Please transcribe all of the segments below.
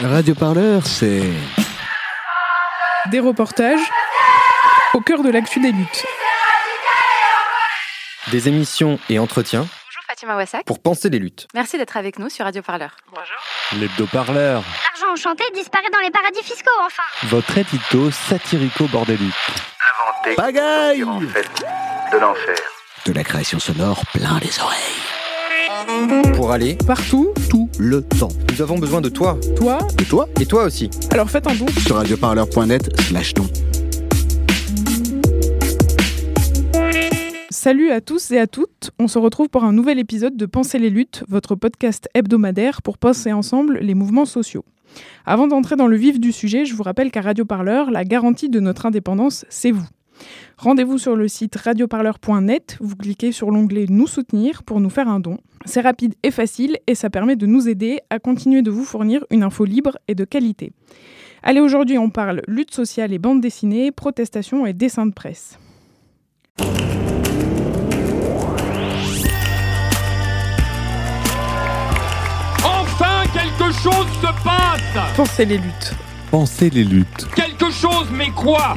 Radio Parleur, c'est. Des reportages au cœur de l'actu des luttes. Des émissions et entretiens Bonjour Fatima Wassak. pour penser les luttes. Merci d'être avec nous sur Radio Parleur. L'hebdo-parleur, L'argent enchanté disparaît dans les paradis fiscaux, enfin votre édito satirico-bordélique. inventé Pagaille en fait de l'enfer. De la création sonore plein les oreilles. Pour aller Partout, Tout le temps. nous avons besoin de toi. toi. Et toi Et toi aussi. Alors faites un don. Sur radioparleur.net slash don. Salut à tous et à toutes. On se retrouve pour un nouvel épisode de Penser les luttes, votre podcast hebdomadaire pour penser ensemble les mouvements sociaux. Avant d'entrer dans le vif du sujet, je vous rappelle qu'à Radio Parleur, la garantie de notre indépendance, c'est vous. Rendez-vous sur le site radioparleur.net, vous cliquez sur l'onglet Nous soutenir pour nous faire un don. C'est rapide et facile et ça permet de nous aider à continuer de vous fournir une info libre et de qualité. Allez, aujourd'hui on parle lutte sociale et bande dessinée, protestation et dessin de presse. Enfin, quelque chose se passe Pensez les luttes. Pensez les luttes, Quelque chose, mais quoi?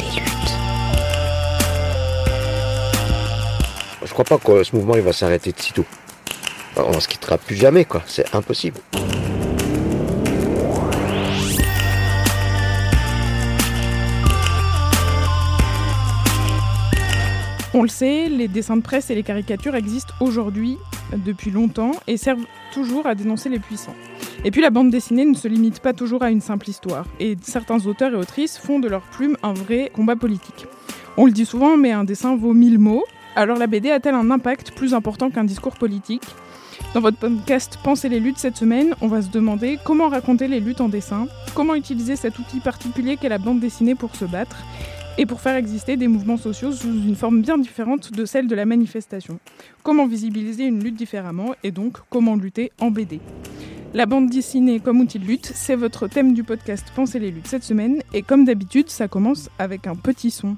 Je crois pas que ce mouvement va s'arrêter de sitôt. On se quittera plus jamais, quoi. C'est impossible. On le sait, les dessins de presse et les caricatures existent aujourd'hui depuis longtemps et servent toujours à dénoncer les puissants. Et puis la bande dessinée ne se limite pas toujours à une simple histoire, et certains auteurs et autrices font de leur plume un vrai combat politique. On le dit souvent, mais un dessin vaut mille mots. Alors la BD a-t-elle un impact plus important qu'un discours politique? Dans votre podcast Pensez les luttes cette semaine, on va se demander comment raconter les luttes en dessin, comment utiliser cet outil particulier qu'est la bande dessinée pour se battre, et pour faire exister des mouvements sociaux sous une forme bien différente de celle de la manifestation. Comment visibiliser une lutte différemment et donc comment lutter en BD. La bande dessinée comme outil de lutte, c'est votre thème du podcast Pensez les luttes cette semaine et comme d'habitude, ça commence avec un petit son.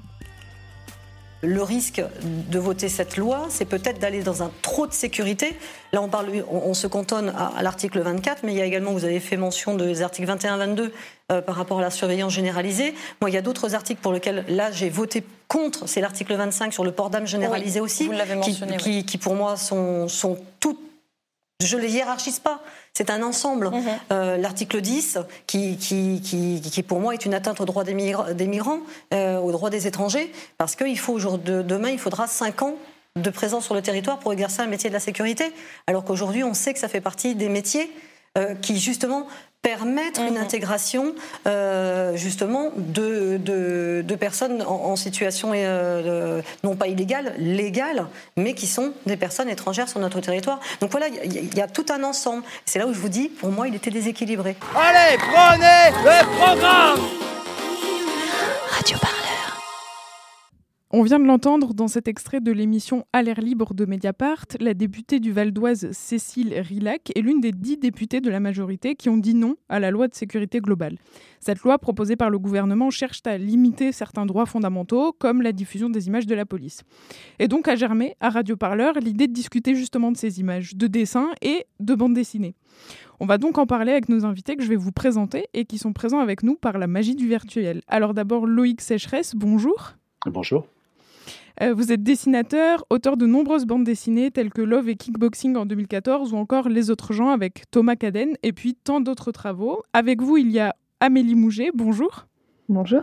Le risque de voter cette loi, c'est peut-être d'aller dans un trop de sécurité. Là, on, parle, on, on se cantonne à, à l'article 24, mais il y a également, vous avez fait mention des articles 21-22 euh, par rapport à la surveillance généralisée. Moi, il y a d'autres articles pour lesquels, là, j'ai voté contre. C'est l'article 25 sur le port d'âme généralisé aussi, vous qui, mentionné, qui, qui, pour moi, sont, sont toutes je les hiérarchise pas. C'est un ensemble. Mhm. Euh, L'article 10, qui, qui, qui, qui, pour moi est une atteinte aux droits des, des migrants, euh, aux droits des étrangers, parce qu'il faut demain, il faudra 5 ans de présence sur le territoire pour exercer un métier de la sécurité, alors qu'aujourd'hui, on sait que ça fait partie des métiers euh, qui, justement, permettent une intégration euh, justement de, de, de personnes en, en situation euh, de- non pas illégale, légale, mais qui sont des personnes étrangères sur notre territoire. Donc voilà, il y, a- il y a tout un ensemble. C'est là où je vous dis, pour moi, il était déséquilibré. Allez, prenez le programme Radio. On vient de l'entendre dans cet extrait de l'émission À l'air libre de Mediapart, la députée du Val d'Oise Cécile Rilac est l'une des dix députés de la majorité qui ont dit non à la loi de sécurité globale. Cette loi proposée par le gouvernement cherche à limiter certains droits fondamentaux, comme la diffusion des images de la police. Et donc a germé à Radio Parleur l'idée de discuter justement de ces images, de dessins et de bandes dessinées. On va donc en parler avec nos invités que je vais vous présenter et qui sont présents avec nous par la magie du virtuel. Alors d'abord Loïc Sécheresse, bonjour. Bonjour. Euh, vous êtes dessinateur, auteur de nombreuses bandes dessinées telles que Love et Kickboxing en 2014 ou encore Les autres gens avec Thomas Caden et puis tant d'autres travaux. Avec vous, il y a Amélie Mouget, bonjour. Bonjour.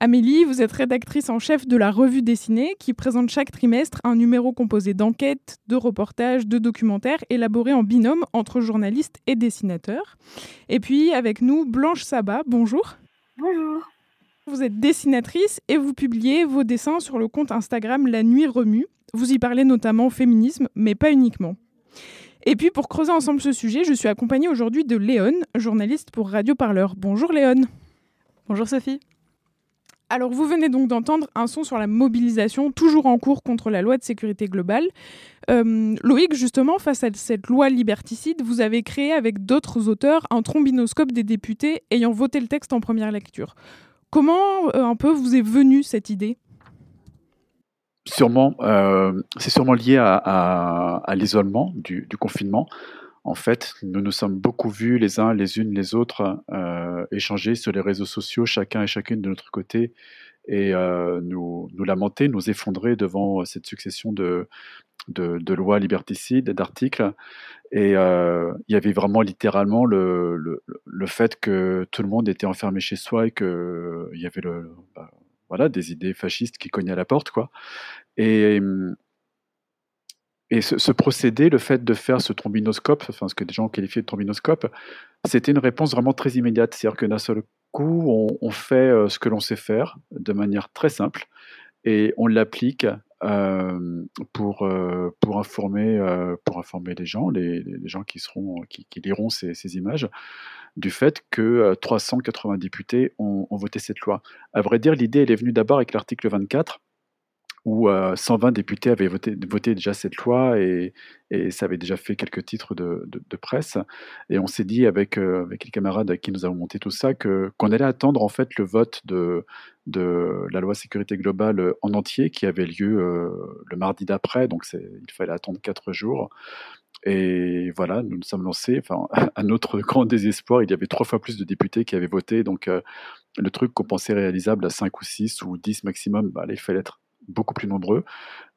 Amélie, vous êtes rédactrice en chef de la revue dessinée qui présente chaque trimestre un numéro composé d'enquêtes, de reportages, de documentaires élaborés en binôme entre journalistes et dessinateurs. Et puis avec nous, Blanche Sabat, bonjour. Bonjour. Vous êtes dessinatrice et vous publiez vos dessins sur le compte Instagram La Nuit Remue. Vous y parlez notamment féminisme, mais pas uniquement. Et puis pour creuser ensemble ce sujet, je suis accompagnée aujourd'hui de Léon, journaliste pour Radio Parleur. Bonjour Léon. Bonjour Sophie. Alors vous venez donc d'entendre un son sur la mobilisation toujours en cours contre la loi de sécurité globale. Euh, Loïc, justement, face à cette loi liberticide, vous avez créé avec d'autres auteurs un trombinoscope des députés ayant voté le texte en première lecture. Comment euh, un peu vous est venue cette idée? Sûrement, euh, c'est sûrement lié à, l'isolement du, confinement. En fait, nous nous sommes beaucoup vus les uns, les unes, les autres, euh, échanger sur les réseaux sociaux, chacun et chacune de notre côté, et nous, nous lamenter, nous effondrer devant cette succession de, de, lois liberticides, d'articles. Et il y avait vraiment littéralement le, le, fait que tout le monde était enfermé chez soi et qu'il y avait le, bah, voilà, des idées fascistes qui cognaient à la porte, quoi. Et, et ce, procédé, le fait de faire ce trombinoscope, enfin ce que des gens ont qualifié de trombinoscope, c'était une réponse vraiment très immédiate. C'est-à-dire que d'un seul coup, on, fait euh, ce que l'on sait faire de manière très simple et on l'applique euh, pour, euh, pour, informer, pour informer les gens, les, gens qui, seront, qui, liront ces, ces, images, du fait que 380 députés ont, ont, voté cette loi. À vrai dire, l'idée, elle est venue d'abord avec l'article 24, où 120 députés avaient voté, voté, déjà cette loi et, ça avait déjà fait quelques titres de, presse. Et on s'est dit avec, avec les camarades à qui nous avons monté tout ça que, qu'on allait attendre en fait le vote de, de la loi sécurité globale en entier qui avait lieu le mardi d'après, donc il fallait attendre quatre jours. Et voilà, nous nous sommes lancés. Enfin, à notre grand désespoir, il y avait trois fois plus de députés qui avaient voté. Donc, le truc qu'on pensait réalisable à 5 ou 6 ou 10 maximum, bah, il fallait être beaucoup plus nombreux.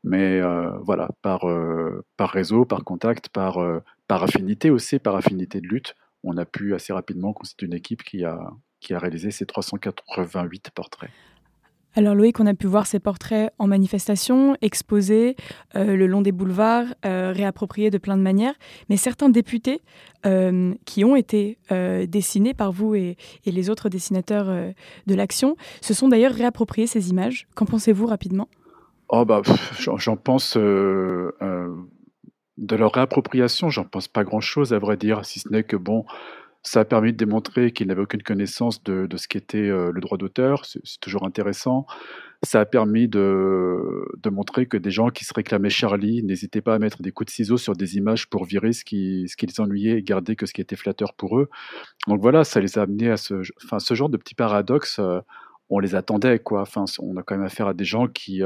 Mais euh, voilà, par, euh, par réseau, par contact, par, euh, par affinité aussi, par affinité de lutte, on a pu assez rapidement constituer une équipe qui a, qui a réalisé ces 388 portraits. Alors Loïc, on a pu voir ces portraits en manifestation, exposés le long des boulevards, réappropriés de plein de manières. Mais certains députés qui ont été dessinés par vous et, et les autres dessinateurs de l'action se sont d'ailleurs réappropriés ces images. Qu'en pensez-vous rapidement? Oh bah, j'en pense de leur réappropriation, j'en pense pas grand-chose à vrai dire, si ce n'est que bon, ça a permis de démontrer qu'ils n'avaient aucune connaissance de, de ce qu'était le droit d'auteur, c'est toujours intéressant. Ça a permis de, de, montrer que des gens qui se réclamaient Charlie n'hésitaient pas à mettre des coups de ciseaux sur des images pour virer ce qui, ce qui les ennuyait et garder que ce qui était flatteur pour eux. Donc voilà, ça les a amenés à ce, enfin, ce genre de petits paradoxes, on les attendait, quoi. Enfin, on a quand même affaire à des gens qui,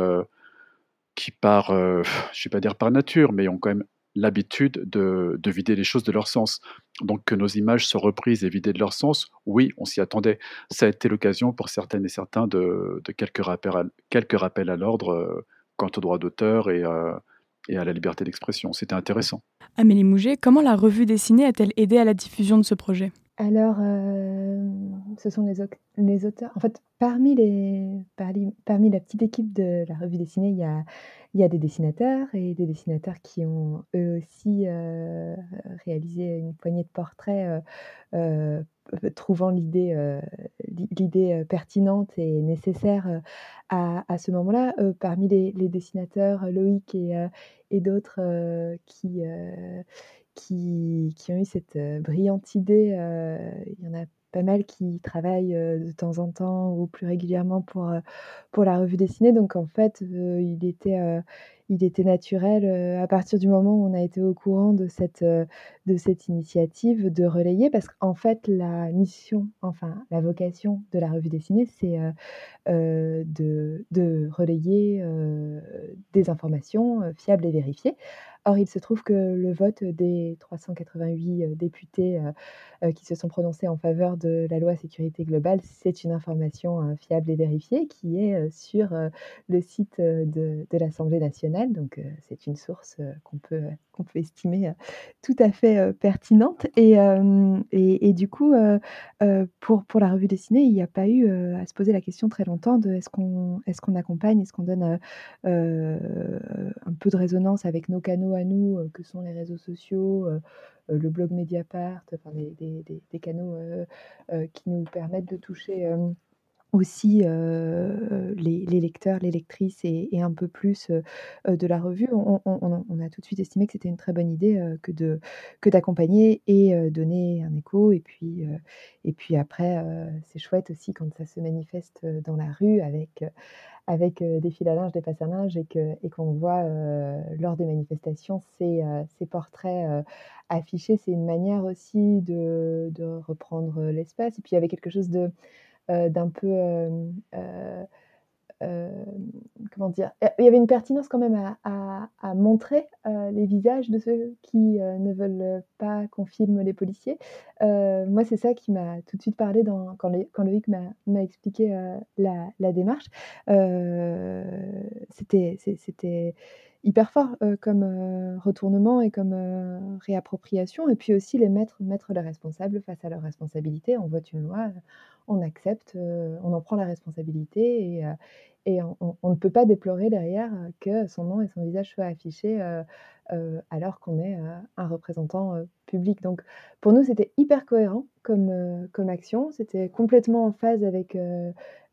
qui par, je je vais pas dire par nature, mais ont quand même l'habitude de, vider les choses de leur sens. Donc que nos images soient reprises et vidées de leur sens, oui, on s'y attendait. Ça a été l'occasion pour certaines et certains de, quelques, rappels à, quelques rappels à l'ordre euh, quant au droit d'auteur et, euh, et, à la liberté d'expression. C'était intéressant. Amélie Mouget, comment la revue dessinée a-t-elle aidé à la diffusion de ce projet? Alors, euh, ce sont les, auteurs. En fait, parmi, les, parmi, la petite équipe de la revue dessinée, il y a des dessinateurs et des dessinateurs qui ont eux aussi euh, réalisé une poignée de portraits euh, trouvant l'idée pertinente et nécessaire à, ce moment-là. parmi les, les, dessinateurs, Loïc et, et d'autres qui, qui, ont eu cette brillante idée, il y en a pas mal qui travaillent de temps en temps ou plus régulièrement pour, pour la revue dessinée. Donc en fait, il, était, il était naturel à partir du moment où on a été au courant de cette, de cette initiative de relayer, parce qu'en fait, la mission, enfin la vocation de la revue dessinée, c'est de, de, relayer des informations fiables et vérifiées. Or, il se trouve que le vote des 388 députés qui se sont prononcés en faveur de la loi sécurité globale, c'est une information fiable et vérifiée qui est sur le site de, l'Assemblée nationale. Donc, c'est une source qu'on peut, qu'on peut estimer tout à fait pertinente. Et, et, du coup, pour, pour la revue dessinée, il n'y a pas eu à se poser la question très longtemps de est-ce qu'on est qu'on accompagne, est-ce qu'on donne un peu de résonance avec nos canaux à nous, que sont les réseaux sociaux, le blog Mediapart, enfin des, canaux qui nous permettent de toucher aussi les, lecteurs, les lectrices et, un peu plus de la revue, on, a tout de suite estimé que c'était une très bonne idée que de que d'accompagner et donner un écho. Et puis, et puis après, c'est chouette aussi quand ça se manifeste dans la rue avec, avec des fils à linge, des passes à linge et qu'on et qu'on voit lors des manifestations ces, ces portraits affichés. C'est une manière aussi de, de reprendre l'espace. Et puis il y avait quelque chose de d'un peu euh, euh, comment dire, il y avait une pertinence quand même à, montrer les visages de ceux qui ne veulent pas qu'on filme les policiers. moi, c'est ça qui m'a tout de suite parlé quand, Loïc m'a expliqué la, démarche. C'était c'était hyper fort comme retournement et comme réappropriation. Et puis aussi les mettre, mettre les responsables face à leurs responsabilités. On vote une loi, on accepte, on en prend la responsabilité et, et on, ne peut pas déplorer derrière que son nom et son visage soient affichés alors qu'on est un représentant public. Donc pour nous, c'était hyper cohérent comme, comme action. C'était complètement en phase avec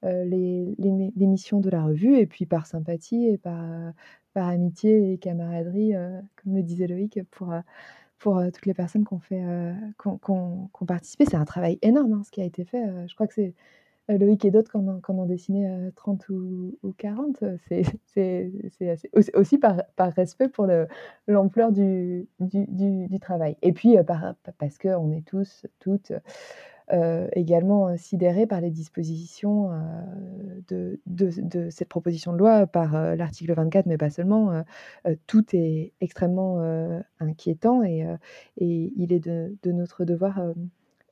les, les, missions de la revue et puis par sympathie et par, par amitié et camaraderie, comme le disait Loïc, pour pour toutes les personnes qui ont, participé. C'est un travail énorme hein, ce qui a été fait. je crois que c'est Loïc et d'autres qui en, ont dessiné 30 ou, 40. C'est aussi par, par, respect pour l'ampleur du, travail. Et puis par, parce qu'on est tous, toutes euh, également euh, sidéré par les dispositions euh, de, cette proposition de loi, par l'article 24, mais pas seulement. tout est extrêmement inquiétant et, il est de, notre devoir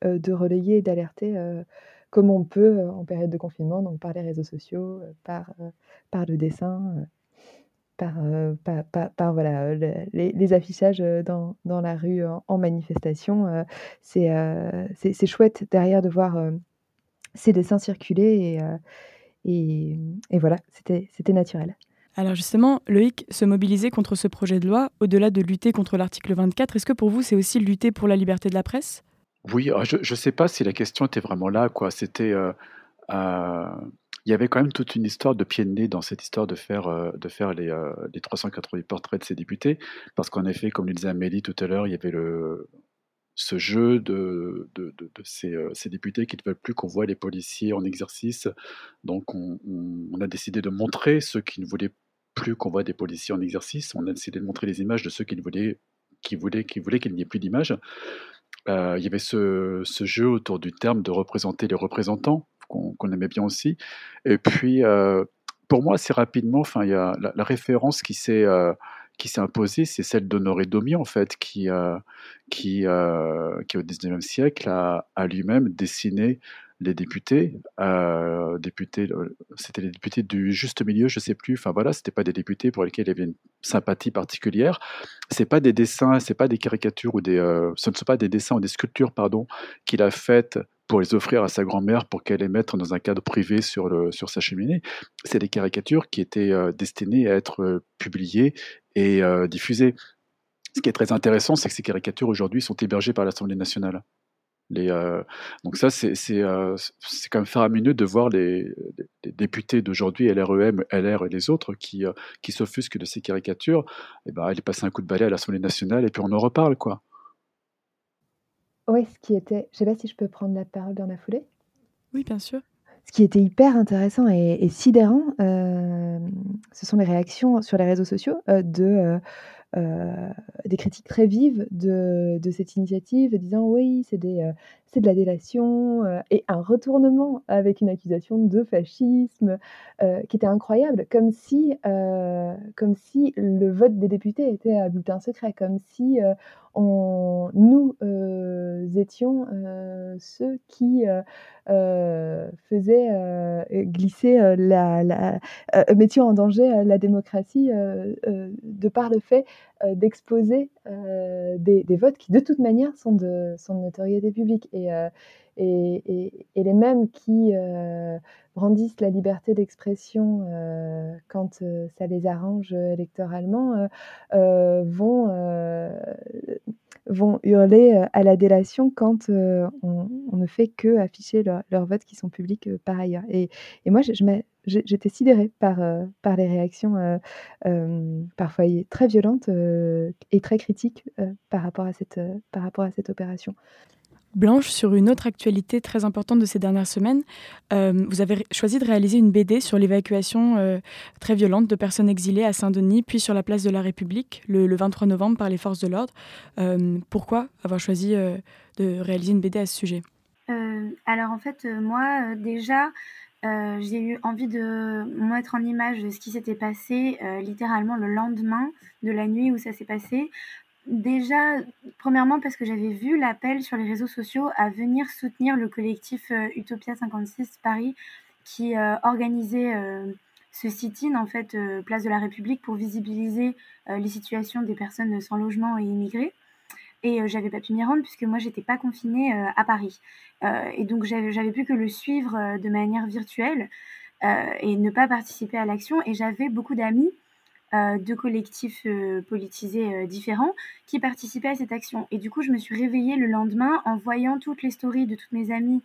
de relayer et d'alerter comme on peut en période de confinement, donc par les réseaux sociaux, par le dessin, par, par, voilà, les, affichages dans, dans la rue en, manifestation. c'est c'est chouette derrière de voir ces dessins circuler et, et, et voilà, c'était naturel. Alors justement, Loïc, se mobiliser contre ce projet de loi, au-delà de lutter contre l'article 24, est-ce que pour vous c'est aussi lutter pour la liberté de la presse? Oui, ah, je ne sais pas si la question était vraiment là. quoi. C'était il y avait quand même toute une histoire de pied de nez dans cette histoire de faire, euh, de faire les, euh, les 380 portraits de ces députés, parce qu'en effet, comme le disait Amélie tout à l'heure, il y avait ce jeu de, euh, ces, députés qui ne veulent plus qu'on voit les policiers en exercice. Donc on, a décidé de montrer ceux qui ne voulaient plus qu'on voit des policiers en exercice. On a décidé de montrer les images de ceux qui ne voulaient qui voulaient qui voulaient qu'il n'y ait plus d'images. il y avait ce, jeu autour du terme de représenter les représentants qu'on aimait bien aussi. Et puis, euh, pour moi, assez rapidement, enfin, il y a la, référence qui s'est euh, qui imposée, c'est celle d'Honoré Domi, en fait, qui, euh, qui, au 19e siècle a lui-même dessiné les députés, euh, députés, c'était les députés du juste milieu, je sais plus. Enfin voilà, c'était pas des députés pour lesquels il y avait une sympathie particulière. C'est pas des dessins, c'est pas des caricatures ou des, ce ne sont pas des dessins ou des sculptures, pardon, qu'il a faites pour les offrir à sa grand-mère pour qu'elle les mette dans un cadre privé sur, le, sur sa cheminée. C'est des caricatures qui étaient euh, destinées à être euh, publiées et euh, diffusées. Ce qui est très intéressant, c'est que ces caricatures aujourd'hui sont hébergées par l'Assemblée nationale. Les, donc ça, c'est quand même faramineux de voir les, les députés d'aujourd'hui, LREM, LR et les autres, qui, qui s'offusquent de ces caricatures. Et ben, ils passent un coup de balai à l'Assemblée nationale et puis on en reparle, quoi. Oui, ce qui était je sais pas si je peux prendre la parole dans la foulée? Oui, bien sûr. Ce qui était hyper intéressant et sidérant, euh, ce sont les réactions sur les réseaux sociaux, euh, de, euh, euh, des critiques très vives de, cette initiative, disant oui, c'est euh, de la délation, euh, et un retournement avec une accusation de fascisme qui était incroyable, comme si, comme si le vote des députés était à bulletin secret, comme si nous étions ceux qui faisaient glisser la, mettions en danger la démocratie de par le fait euh, d'exposer euh, des, votes qui, de toute manière, sont de, sont de notoriété publique. Euh, et, les mêmes qui brandissent la liberté d'expression quand ça les arrange électoralement vont hurler à la délation quand on, ne fait que afficher leurs votes qui sont publics par ailleurs. Et, moi, j'étais sidérée par, par les réactions parfois très violentes et très critiques par, rapport à cette, par rapport à cette opération. Blanche, sur une autre actualité très importante de ces dernières semaines, euh, vous avez choisi de réaliser une BD sur l'évacuation euh, très violente de personnes exilées à Saint-Denis, puis sur la place de la République, le, 23 novembre, par les forces de l'ordre. Euh, pourquoi avoir choisi de réaliser une BD à ce sujet? Alors en fait, moi déjà, j'ai eu envie de mettre en image ce qui s'était passé littéralement le lendemain de la nuit où ça s'est passé, Déjà, premièrement parce que j'avais vu l'appel sur les réseaux sociaux à venir soutenir le collectif euh, Utopia 56 Paris qui euh, organisait euh, ce sit-in en fait place de la République pour visibiliser les situations des personnes sans logement et immigrées. Et j'avais pas pu m'y rendre puisque moi j'étais pas confinée à Paris. et donc j'avais pu que le suivre de manière virtuelle et ne pas participer à l'action. Et j'avais beaucoup d'amis de collectifs euh, politisés euh, différents qui participaient à cette action. Et du coup, je me suis réveillée le lendemain en voyant toutes les stories de toutes mes amies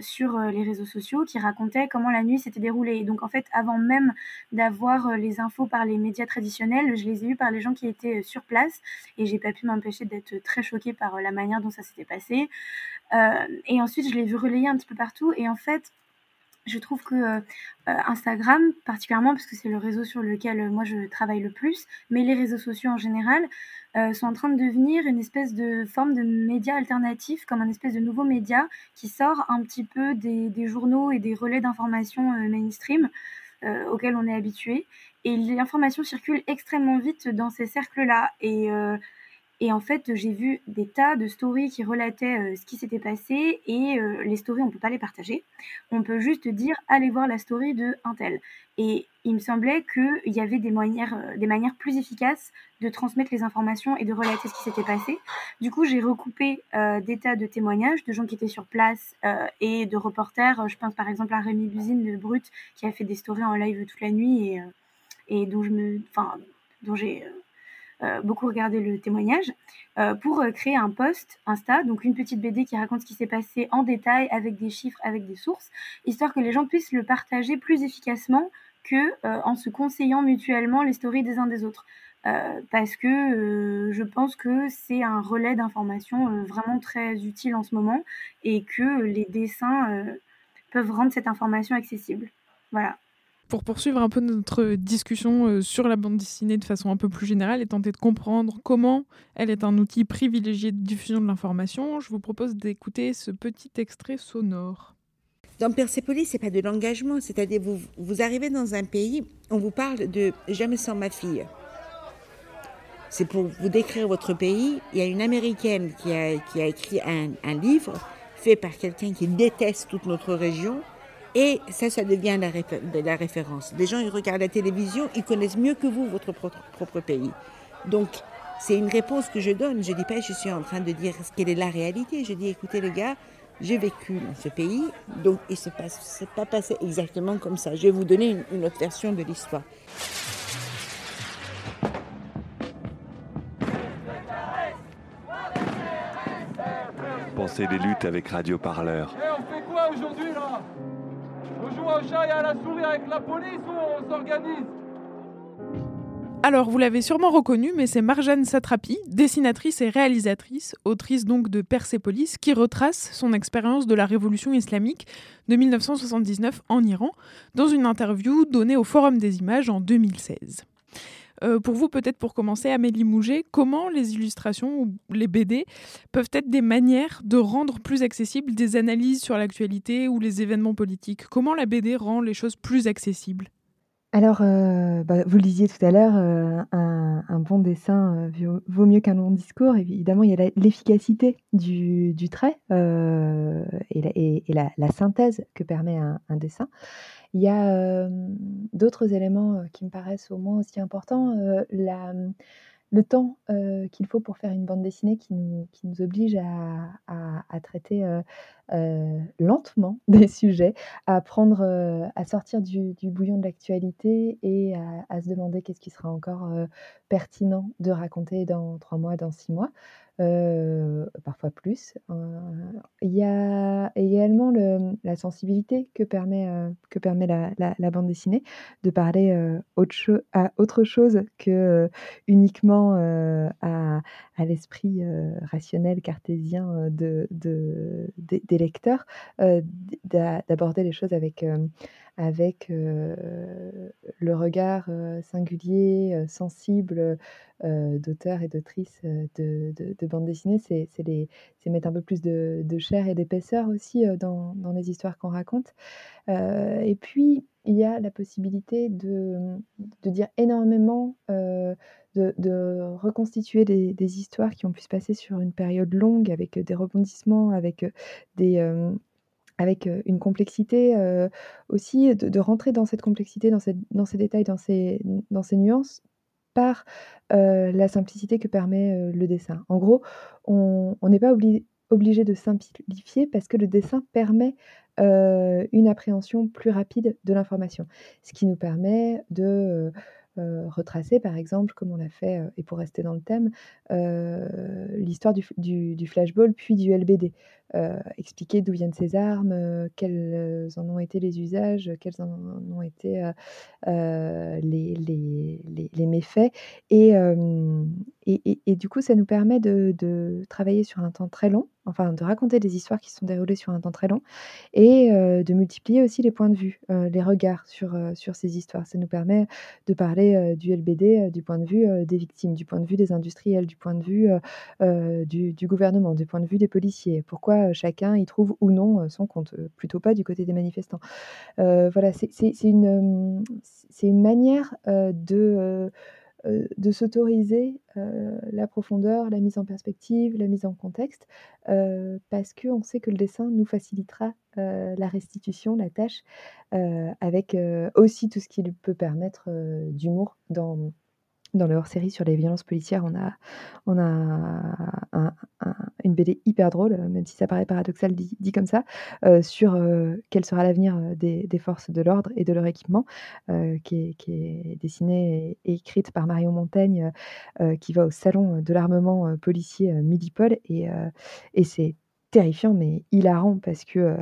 sur les réseaux sociaux qui racontaient comment la nuit s'était déroulée. Et donc, en fait, avant même d'avoir les infos par les médias traditionnels, je les ai eues par les gens qui étaient sur place. Et j'ai pas pu m'empêcher d'être très choquée par la manière dont ça s'était passé. et ensuite, je l'ai vu relayer un petit peu partout. Et en fait, je trouve que euh, euh, Instagram, particulièrement parce que c'est le réseau sur lequel euh, moi je travaille le plus, mais les réseaux sociaux en général, sont en train de devenir une espèce de forme de média alternatif, comme un espèce de nouveau média qui sort un petit peu des, des journaux et des relais d'information mainstream auxquels on est habitué. Et l'information circule extrêmement vite dans ces cercles-là. Et et en fait, j'ai vu des tas de stories qui relataient euh, ce qui s'était passé et euh, les stories, on ne peut pas les partager. On peut juste dire allez voir la story de un tel. Et il me semblait qu'il y avait des manières, euh, des manières plus efficaces de transmettre les informations et de relater ce qui s'était passé. Du coup, j'ai recoupé des tas de témoignages de gens qui étaient sur place et de reporters. Je pense par exemple à Rémi Buzine de Brut qui a fait des stories en live toute la nuit et, dont j'ai beaucoup regardé le témoignage, euh, pour euh, créer un post Insta, donc une petite BD qui raconte ce qui s'est passé en détail, avec des chiffres, avec des sources, histoire que les gens puissent le partager plus efficacement que en se conseillant mutuellement les stories des uns des autres. parce que je pense que c'est un relais d'information vraiment très utile en ce moment et que les dessins peuvent rendre cette information accessible. Voilà pour poursuivre un peu notre discussion euh, sur la bande dessinée de façon un peu plus générale et tenter de comprendre comment elle est un outil privilégié de diffusion de l'information, je vous propose d'écouter ce petit extrait sonore. Dans Persepolis, c'est pas de l'engagement, c'est-à-dire vous, vous arrivez dans un pays, on vous parle de Jamais sans ma fille. C'est pour vous décrire votre pays. Il y a une américaine qui a, qui a écrit un, un livre fait par quelqu'un qui déteste toute notre région et ça, ça devient la, la référence. Les gens, ils regardent la télévision, ils connaissent mieux que vous votre propre, pays. Donc, c'est une réponse que je donne. Je ne dis pas, je suis en train de dire quelle est la réalité. Je dis, écoutez les gars, j'ai vécu dans ce pays, donc il ne s'est pas passé exactement comme ça. Je vais vous donner une, une autre version de l'histoire. Pensez des luttes avec Radio Parleur. Et on fait quoi aujourd'hui là? Alors, vous l'avez sûrement reconnu, mais c'est Marjane Satrapi, dessinatrice et réalisatrice, autrice donc de Persepolis, qui retrace son expérience de la révolution islamique de 1979 en Iran dans une interview donnée au Forum des images en 2016. Euh, pour vous, peut-être pour commencer, Amélie Mouget, comment les illustrations ou les BD peuvent être des manières de rendre plus accessibles des analyses sur l'actualité ou les événements politiques? Comment la BD rend les choses plus accessibles? Alors, euh, bah, vous le disiez tout à l'heure, euh, un, bon dessin vaut mieux qu'un long discours. Évidemment, il y a l'efficacité du, trait et, la, synthèse que permet un dessin. Il y a d'autres éléments qui me paraissent au moins aussi importants. le temps qu'il faut pour faire une bande dessinée qui nous, oblige à, traiter lentement des sujets, à à sortir du, bouillon de l'actualité et à, se demander qu'est-ce qui sera encore pertinent de raconter dans trois mois, dans six mois. Parfois plus. Il y a également le, la sensibilité que permet, que permet la, bande dessinée de parler autre à autre chose que uniquement à, l'esprit rationnel cartésien de, de, des lecteurs, d'aborder les choses avec avec le regard singulier, sensible d'auteurs et d'autrices de, de, bande dessinée. C'est mettre un peu plus de, de chair et d'épaisseur aussi dans, les histoires qu'on raconte. et puis, il y a la possibilité de, de dire énormément, de, de, reconstituer des, histoires qui ont pu se passer sur une période longue avec des rebondissements, avec des, avec une complexité aussi, de, rentrer dans cette complexité, dans, ces détails, dans ces nuances, par la simplicité que permet le dessin. En gros, on n'est pas obligé de simplifier parce que le dessin permet une appréhension plus rapide de l'information, ce qui nous permet de retracer, par exemple, comme on l'a fait, et pour rester dans le thème, l'histoire du, du, flashball puis du LBD. expliquer d'où viennent ces armes, quels en ont été les usages, quels en ont été les, les, les, méfaits. Et, et, et, du coup, ça nous permet de, de travailler sur un temps très long enfin de raconter des histoires qui se sont déroulées sur un temps très long et de multiplier aussi les points de vue, les regards sur, sur ces histoires. Ça nous permet de parler du LBD du point de vue des victimes, du point de vue des industriels, du point de vue du, du, gouvernement, du point de vue des policiers. Pourquoi chacun y trouve ou non son compte, plutôt pas du côté des manifestants. voilà, c'est une, une manière de euh, de s'autoriser euh, la profondeur, la mise en perspective, la mise en contexte, euh, parce qu'on sait que le dessin nous facilitera la restitution, la tâche, avec aussi tout ce qui peut permettre d'humour dans dans le hors-série sur les violences policières, on a, on a une BD hyper drôle, même si ça paraît paradoxal dit, comme ça, euh, sur euh, quel sera l'avenir euh, des, forces de l'ordre et de leur équipement, qui, est, dessinée et, écrite par Marion Montaigne, qui va au salon de l'armement policier Midipol. Et, et c'est terrifiant mais hilarant parce que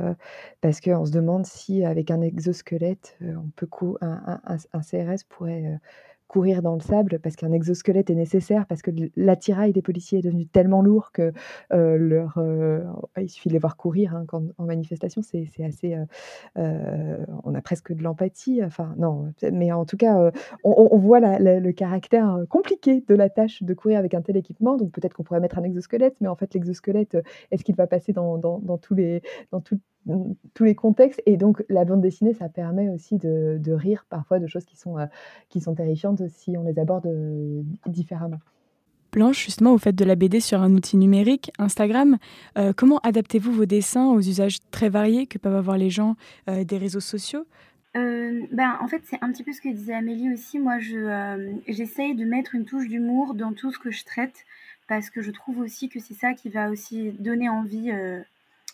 parce qu'on se demande si avec un exosquelette on peut un, un, CRS pourrait courir dans le sable parce qu'un exosquelette est nécessaire, parce que l'attirail des policiers est devenu tellement lourd que euh, leur, euh, il suffit de les voir courir hein, quand, en manifestation, c'est assez. Euh, on a presque de l'empathie. Enfin, non, mais en tout cas, on, voit le caractère compliqué de la tâche de courir avec un tel équipement. Donc peut-être qu'on pourrait mettre un exosquelette, mais en fait, l'exosquelette, est-ce qu'il va passer dans, dans, tous les, dans tout, tous les contextes. Et donc, la bande dessinée, ça permet aussi de, rire parfois de choses qui sont, euh, qui sont terrifiantes si on les aborde euh, différemment. Blanche, justement, vous faites de la BD sur un outil numérique, Instagram. Euh, comment adaptez-vous vos dessins aux usages très variés que peuvent avoir les gens des réseaux sociaux? Ben, en fait, c'est un petit peu ce que disait Amélie aussi. Moi, j'essaye de mettre une touche d'humour dans tout ce que je traite parce que je trouve aussi que c'est ça qui va aussi donner envie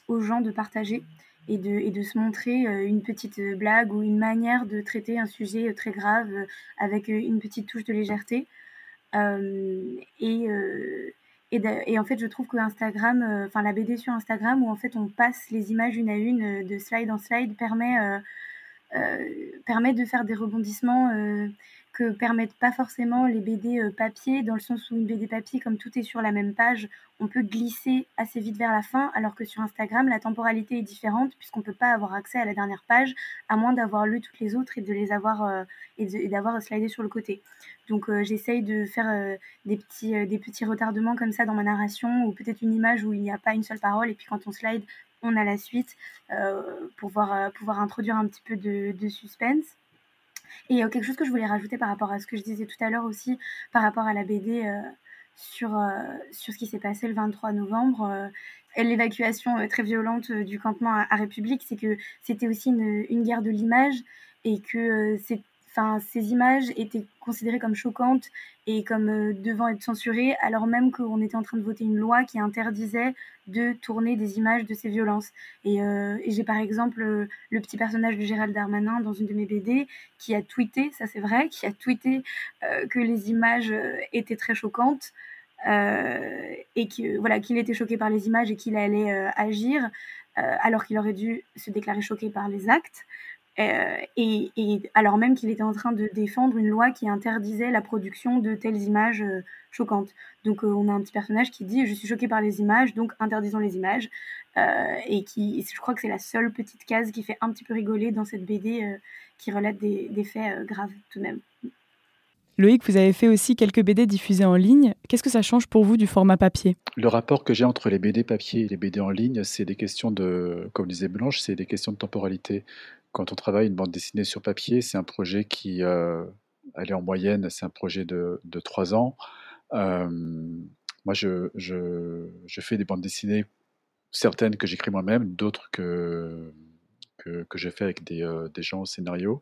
aux gens de partager et de, et de se montrer euh, une petite blague ou une manière de traiter un sujet très grave euh, avec une petite touche de légèreté. Euh, et, et, et, en fait, je trouve que Instagram, enfin la BD sur Instagram, où en fait on passe les images une à une de slide en slide, permet, permet de faire des rebondissements permettent pas forcément les BD euh, papier, dans le sens où une BD papier, comme tout est sur la même page, on peut glisser assez vite vers la fin, alors que sur Instagram, la temporalité est différente, puisqu'on peut pas avoir accès à la dernière page, à moins d'avoir lu toutes les autres et de les avoir euh, et d'avoir slidé sur le côté. Donc euh, j'essaye de faire des, petits, des petits retardements comme ça dans ma narration, ou peut-être une image où il n'y a pas une seule parole, et puis quand on slide, on a la suite, pour pouvoir, pouvoir introduire un petit peu de suspense. Et euh, quelque chose que je voulais rajouter par rapport à ce que je disais tout à l'heure aussi, par rapport à la BD euh, sur, euh, sur ce qui s'est passé le 23 novembre, et l'évacuation très violente du campement à, République, c'est que c'était aussi une, une, guerre de l'image et que c'est Ces images étaient considérées comme choquantes et comme euh, devant être censurées, alors même qu'on était en train de voter une loi qui interdisait de tourner des images de ces violences. Et, euh, j'ai par exemple euh, le petit personnage de Gérald Darmanin dans une de mes BD qui a tweeté, ça c'est vrai, qui a tweeté que les images étaient très choquantes. et que voilà qu'il était choqué par les images et qu'il allait agir alors qu'il aurait dû se déclarer choqué par les actes. Euh, et, alors même qu'il était en train de défendre une loi qui interdisait la production de telles images euh, choquantes. Donc euh, on a un petit personnage qui dit je suis choqué par les images, donc interdisons les images. et qui, je crois que c'est la seule petite case qui fait un petit peu rigoler dans cette BD qui relate des, des faits graves tout de même. Loïc, vous avez fait aussi quelques BD diffusés en ligne. Qu'est-ce que ça change pour vous du format papier? Le rapport que j'ai entre les BD papier et les BD en ligne, c'est des questions de, comme disait Blanche, c'est des questions de temporalité quand on travaille une bande dessinée sur papier, c'est un projet qui, euh, est en moyenne, c'est un projet de, de 3 ans. moi, je, je, je, fais des bandes dessinées, certaines que j'écris moi-même, d'autres que, que, que j'ai fait avec des, euh, gens au scénario.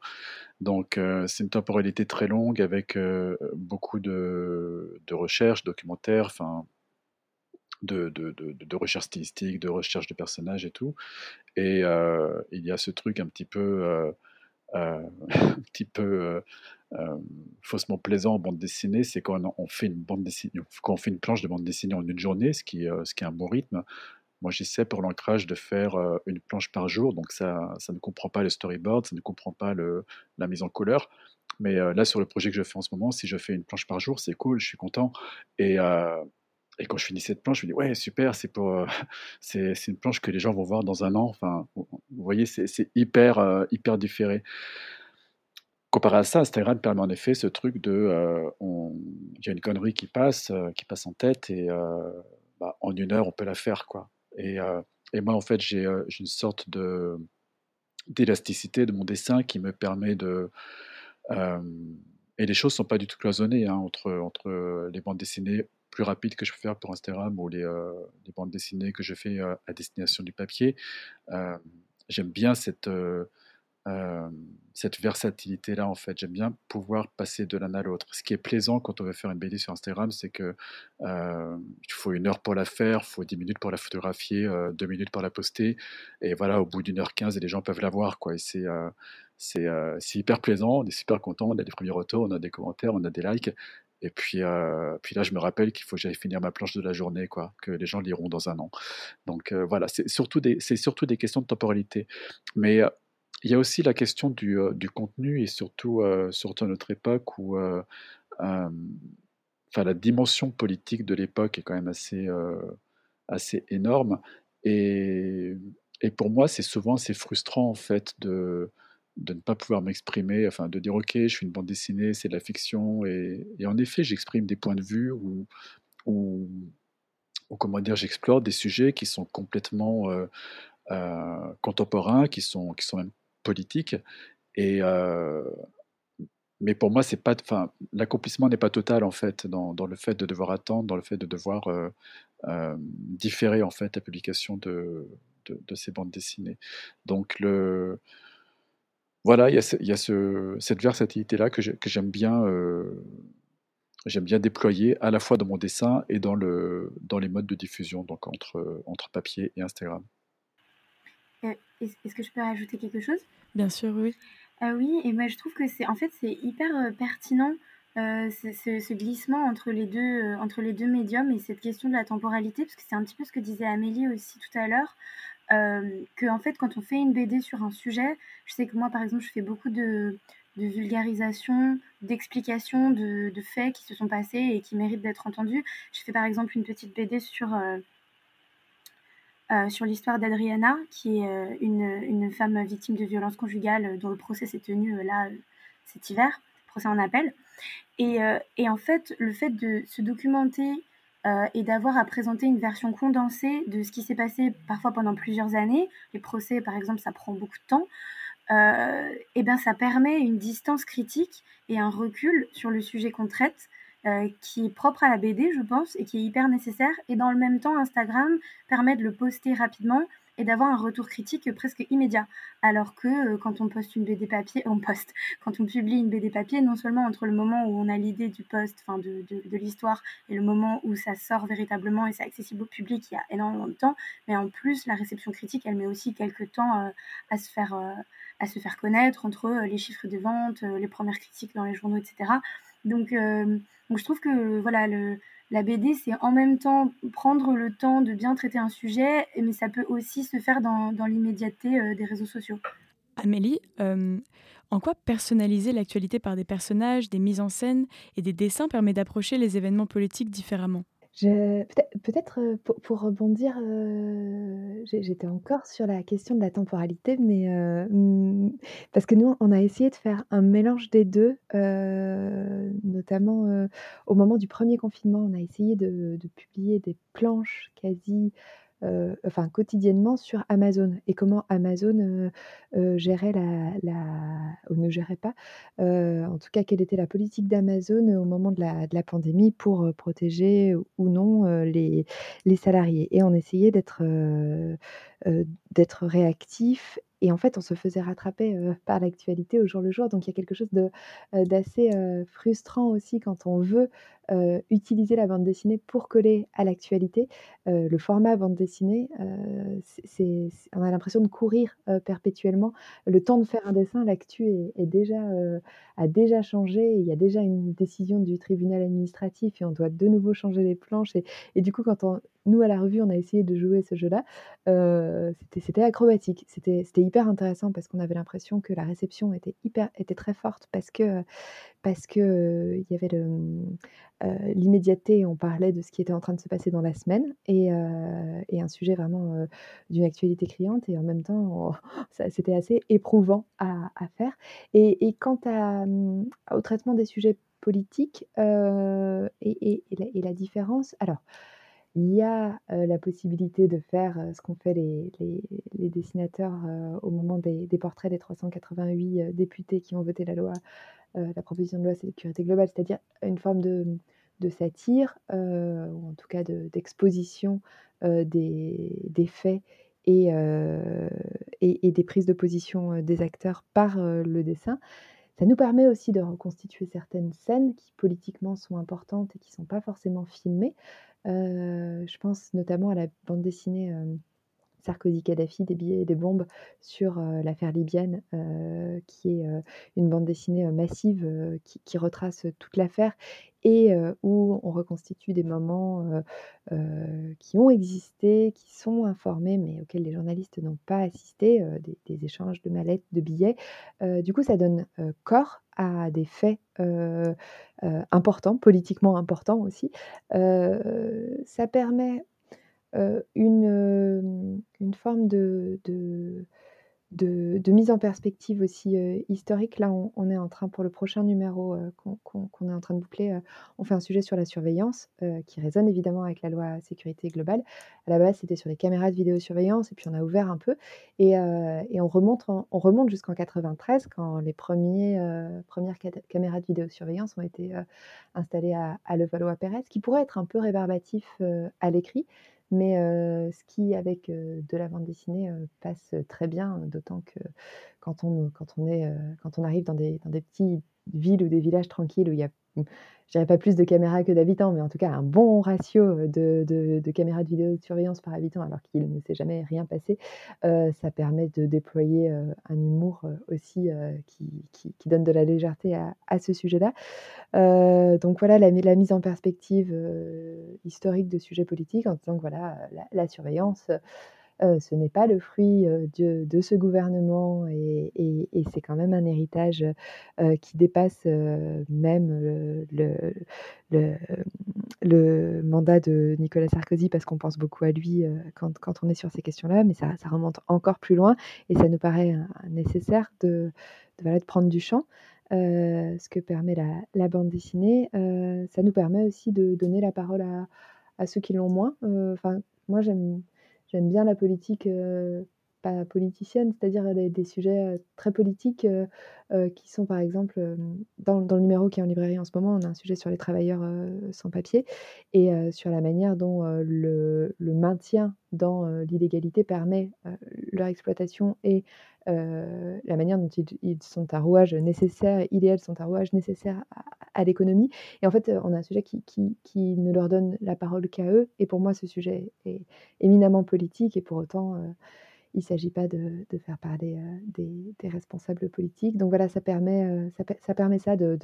Donc, euh, c'est une temporalité très longue avec euh, beaucoup de, de recherches, documentaires, enfin, de, recherche stylistique, de recherche de personnages et tout. Et euh, il y a ce truc un petit peu, euh, euh, un petit peu faussement plaisant en bande dessinée, c'est quand on fait une bande dessinée, quand on fait une planche de bande dessinée en une journée, ce qui, ce qui est un bon rythme. Moi, j'essaie pour l'ancrage de faire une planche par jour, donc ça, ça ne comprend pas le storyboard, ça ne comprend pas le, la mise en couleur. Mais là, sur le projet que je fais en ce moment, si je fais une planche par jour, c'est cool, je suis content. Et, et quand je finis cette planche, je me dis ouais super, c'est pour euh, c'est une planche que les gens vont voir dans un an. Enfin, vous voyez, c'est hyper euh, hyper différé. Comparé à ça, Instagram permet en effet ce truc de euh, il y a une connerie qui passe, qui passe en tête et bah, en une heure on peut la faire quoi. Et, et moi en fait j'ai une sorte de d'élasticité de mon dessin qui me permet de et les choses sont pas du tout cloisonnées hein, entre, entre les bandes dessinées plus rapide que je peux faire pour Instagram ou les, euh, bandes dessinées que je fais euh, à destination du papier. Euh, j'aime bien cette, cette versatilité-là, en fait. J'aime bien pouvoir passer de l'un à l'autre. Ce qui est plaisant quand on veut faire une BD sur Instagram, c'est que il faut une heure pour la faire, il faut 10 minutes pour la photographier, deux minutes pour la poster. Et voilà, au bout d'une heure quinze, les gens peuvent la voir. Quoi. Et c'est c'est hyper plaisant, on est super content, on a des premiers retours, on a des commentaires, on a des likes. Et puis, euh, puis là, je me rappelle qu'il faut que j'aille finir ma planche de la journée, quoi, que les gens liront dans un an. Donc euh, voilà, c'est surtout, des, surtout des questions de temporalité. Mais euh, il y a aussi la question du, du contenu et surtout, surtout à notre époque où enfin, la dimension politique de l'époque est quand même assez, assez énorme. Et, et pour moi, c'est souvent assez frustrant en fait de de ne pas pouvoir m'exprimer, enfin de dire ok, je suis une bande dessinée, c'est de la fiction, et, en effet, j'exprime des points de vue ou, ou, comment dire, j'explore des sujets qui sont complètement euh, euh, contemporains, qui sont, qui sont même politiques, et euh, mais pour moi, c'est pas, enfin, l'accomplissement n'est pas total en fait dans, dans, le fait de devoir attendre, dans le fait de devoir différer en fait la publication de, de, de ces bandes dessinées. Donc le voilà, il y a, cette versatilité-là que j'aime bien, euh, j'aime bien déployer à la fois dans mon dessin et dans, le, dans les modes de diffusion, donc entre, entre papier et Instagram. Euh, est-ce que je peux rajouter quelque chose? Bien sûr, oui. Ah oui, et moi je trouve que c'est en fait c'est hyper euh, pertinent ce, glissement entre les deux entre les deux médiums et cette question de la temporalité parce que c'est un petit peu ce que disait Amélie aussi tout à l'heure euh, que en fait quand on fait une BD sur un sujet, je sais que moi par exemple je fais beaucoup de, vulgarisation, d'explication de, faits qui se sont passés et qui méritent d'être entendus. Je fais par exemple une petite BD sur, euh, euh, sur l'histoire d'Adriana, qui est une, une, femme victime de violences conjugales dont le procès s'est tenu là cet hiver, procès en appel. Et, et, en fait, le fait de se documenter euh, et d'avoir à présenter une version condensée de ce qui s'est passé parfois pendant plusieurs années. Les procès, par exemple, ça prend beaucoup de temps. Euh, et bien, ça permet une distance critique et un recul sur le sujet qu'on traite euh, qui est propre à la BD, je pense, et qui est hyper nécessaire. Et dans le même temps, Instagram permet de le poster rapidement et d'avoir un retour critique presque immédiat. Alors que euh, quand on poste une BD papier, on poste, quand on publie une BD papier, non seulement entre le moment où on a l'idée du post, enfin de, de, l'histoire, et le moment où ça sort véritablement et c'est accessible au public, il y a énormément de temps, mais en plus, la réception critique, elle met aussi quelques temps euh, à, se faire, euh, à se faire connaître entre les chiffres de vente, les premières critiques dans les journaux, etc. Donc, donc je trouve que voilà, le, la BD, c'est en même temps prendre le temps de bien traiter un sujet, mais ça peut aussi se faire dans, l'immédiateté euh, des réseaux sociaux. Amélie, euh, en quoi personnaliser l'actualité par des personnages, des mises en scène et des dessins permet d'approcher les événements politiques différemment? Peut-être, euh, pour rebondir, euh, j'étais encore sur la question de la temporalité, mais euh, mmh, parce que nous, on a essayé de faire un mélange des deux, notamment, au moment du premier confinement. On a essayé de de publier des planches quasi euh, quotidiennement sur Amazon et comment Amazon, euh, euh, gérait la ou ne gérait pas, en tout cas quelle était la politique d'Amazon au moment de la de la pandémie pour, protéger ou non, les salariés. Et on essayait d'être réactif et en fait, on se faisait rattraper, par l'actualité au jour le jour. Donc il y a quelque chose d'assez, frustrant aussi quand on veut, utiliser la bande dessinée pour coller à l'actualité. le format bande dessinée, c'est on a l'impression de courir, perpétuellement. Le temps de faire un dessin, l'actu est déjà, a déjà changé. Il y a déjà une décision du tribunal administratif et on doit de nouveau changer les planches et du coup, quand on nous, à la revue, on a essayé de jouer ce jeu-là. c'était acrobatique. C'était hyper intéressant parce qu'on avait l'impression que la réception était hyper était très forte parce que parce que, il y avait mmh, l'immédiateté, on parlait de ce qui était en train de se passer dans la semaine et un sujet vraiment, d'une actualité criante et en même temps, c'était assez éprouvant à faire et quant au traitement des sujets politiques, et la différence alors il y a, la possibilité de faire, ce qu'ont fait les dessinateurs, au moment des des portraits des 388, députés qui ont voté la loi, la proposition de loi sécurité globale, c'est-à-dire une forme de, satire, ou en tout cas d'exposition, des faits et des prises de position, des acteurs par, le dessin. Ça nous permet aussi de reconstituer certaines scènes qui politiquement sont importantes et qui sont pas forcément filmées. Heu, je pense notamment à la bande dessinée, hem, Sarkozy-Kadhafi, des billets et des bombes sur, heu, l'affaire libyenne, heu, qui est, heu, une bande dessinée, massive, qui retrace, toute l'affaire et où on reconstitue des moments, qui ont existé, qui sont informés, mais auxquels les journalistes n'ont pas assisté, des échanges de mallettes, de billets. Du coup, ça donne, corps à des faits, importants, politiquement importants aussi. Ça permet, heu, une, une forme de de de mise en perspective aussi, heu, historique. Là, on est en train pour le prochain numéro, qu'on est en train de boucler, on fait un sujet sur la surveillance, qui résonne évidemment avec la loi sécurité globale. À la base, c'était sur les caméras de vidéosurveillance et puis on a ouvert un peu et et on remonte on remonte jusqu'en 93 quand les premiers, premières caméras de vidéosurveillance ont été, installées à à Levallois-Perret, ce qui pourrait être un peu rébarbatif, à l'écrit. Mais ce qui avec, de la bande dessinée, passe très bien, d'autant que quand on quand on est, quand on arrive dans des dans des petites villes ou des villages tranquilles où il y a, je dirais pas plus de caméras que d'habitants, mais en tout cas un bon ratio, de de de caméras de vidéosurveillance par habitant alors qu'il ne s'est jamais rien passé, ça permet de déployer, un humour, aussi, qui donne de la légèreté à ce sujet-là. Donc voilà la mise en perspective, historique de sujets politiques en disant que voilà, la surveillance, heu, ce n'est pas le fruit, de de ce gouvernement et c'est quand même un héritage, heu, qui dépasse, même le mandat de Nicolas Sarkozy parce qu'on pense beaucoup à lui, quand on est sur ces questions-là, mais ça remonte encore plus loin et ça nous paraît, nécessaire de de de prendre du champ. Ce que permet la bande dessinée, ça nous permet aussi de donner la parole à à ceux qui l'ont moins. Enfin, moi j'aime j'aime bien la politique, heu, pas politicienne, c'est-à-dire des des sujets, très politiques, qui sont par exemple, dans le numéro qui est en librairie en ce moment, on a un sujet sur les travailleurs, sans papier et sur la manière dont, le le maintien dans, l'illégalité permet, leur exploitation et heu, la manière dont ils ils sont un rouage nécessaire, idéal sont un rouage nécessaire à l'économie. Et en fait, on a un sujet qui qui ne leur donne la parole qu'à eux. Et pour moi ce sujet est éminemment politique. Et pour autant, il ne s'agit pas de, de faire parler des, des, responsables politiques. Donc voilà, ça permet ça, permet ça de,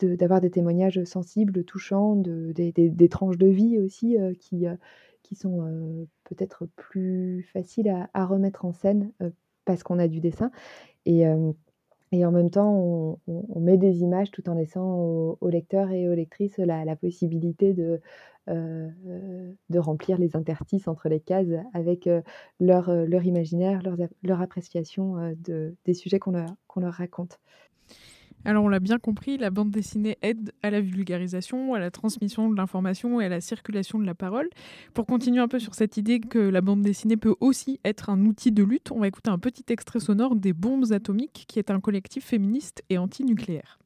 de, d'avoir des témoignages sensibles, touchants, de, des, des, tranches de vie aussi qui, qui sont peut-être plus faciles à, remettre en scène parce qu'on a du dessin. Et, en même temps, on, met des images tout en laissant aux, lecteurs et aux lectrices la, possibilité de, euh, de remplir les interstices entre les cases avec euh, leur, euh, imaginaire, leur, appréciation de, des sujets qu'on leur raconte. Alors on l'a bien compris, la bande dessinée aide à la vulgarisation, à la transmission de l'information et à la circulation de la parole. Pour continuer un peu sur cette idée que la bande dessinée peut aussi être un outil de lutte, on va écouter un petit extrait sonore des Bombes Atomiques, qui est un collectif féministe et anti-nucléaire.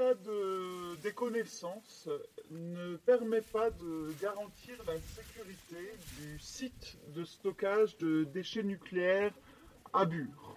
De déconnaissance ne permet pas de garantir la sécurité du site de stockage de déchets nucléaires à Bure.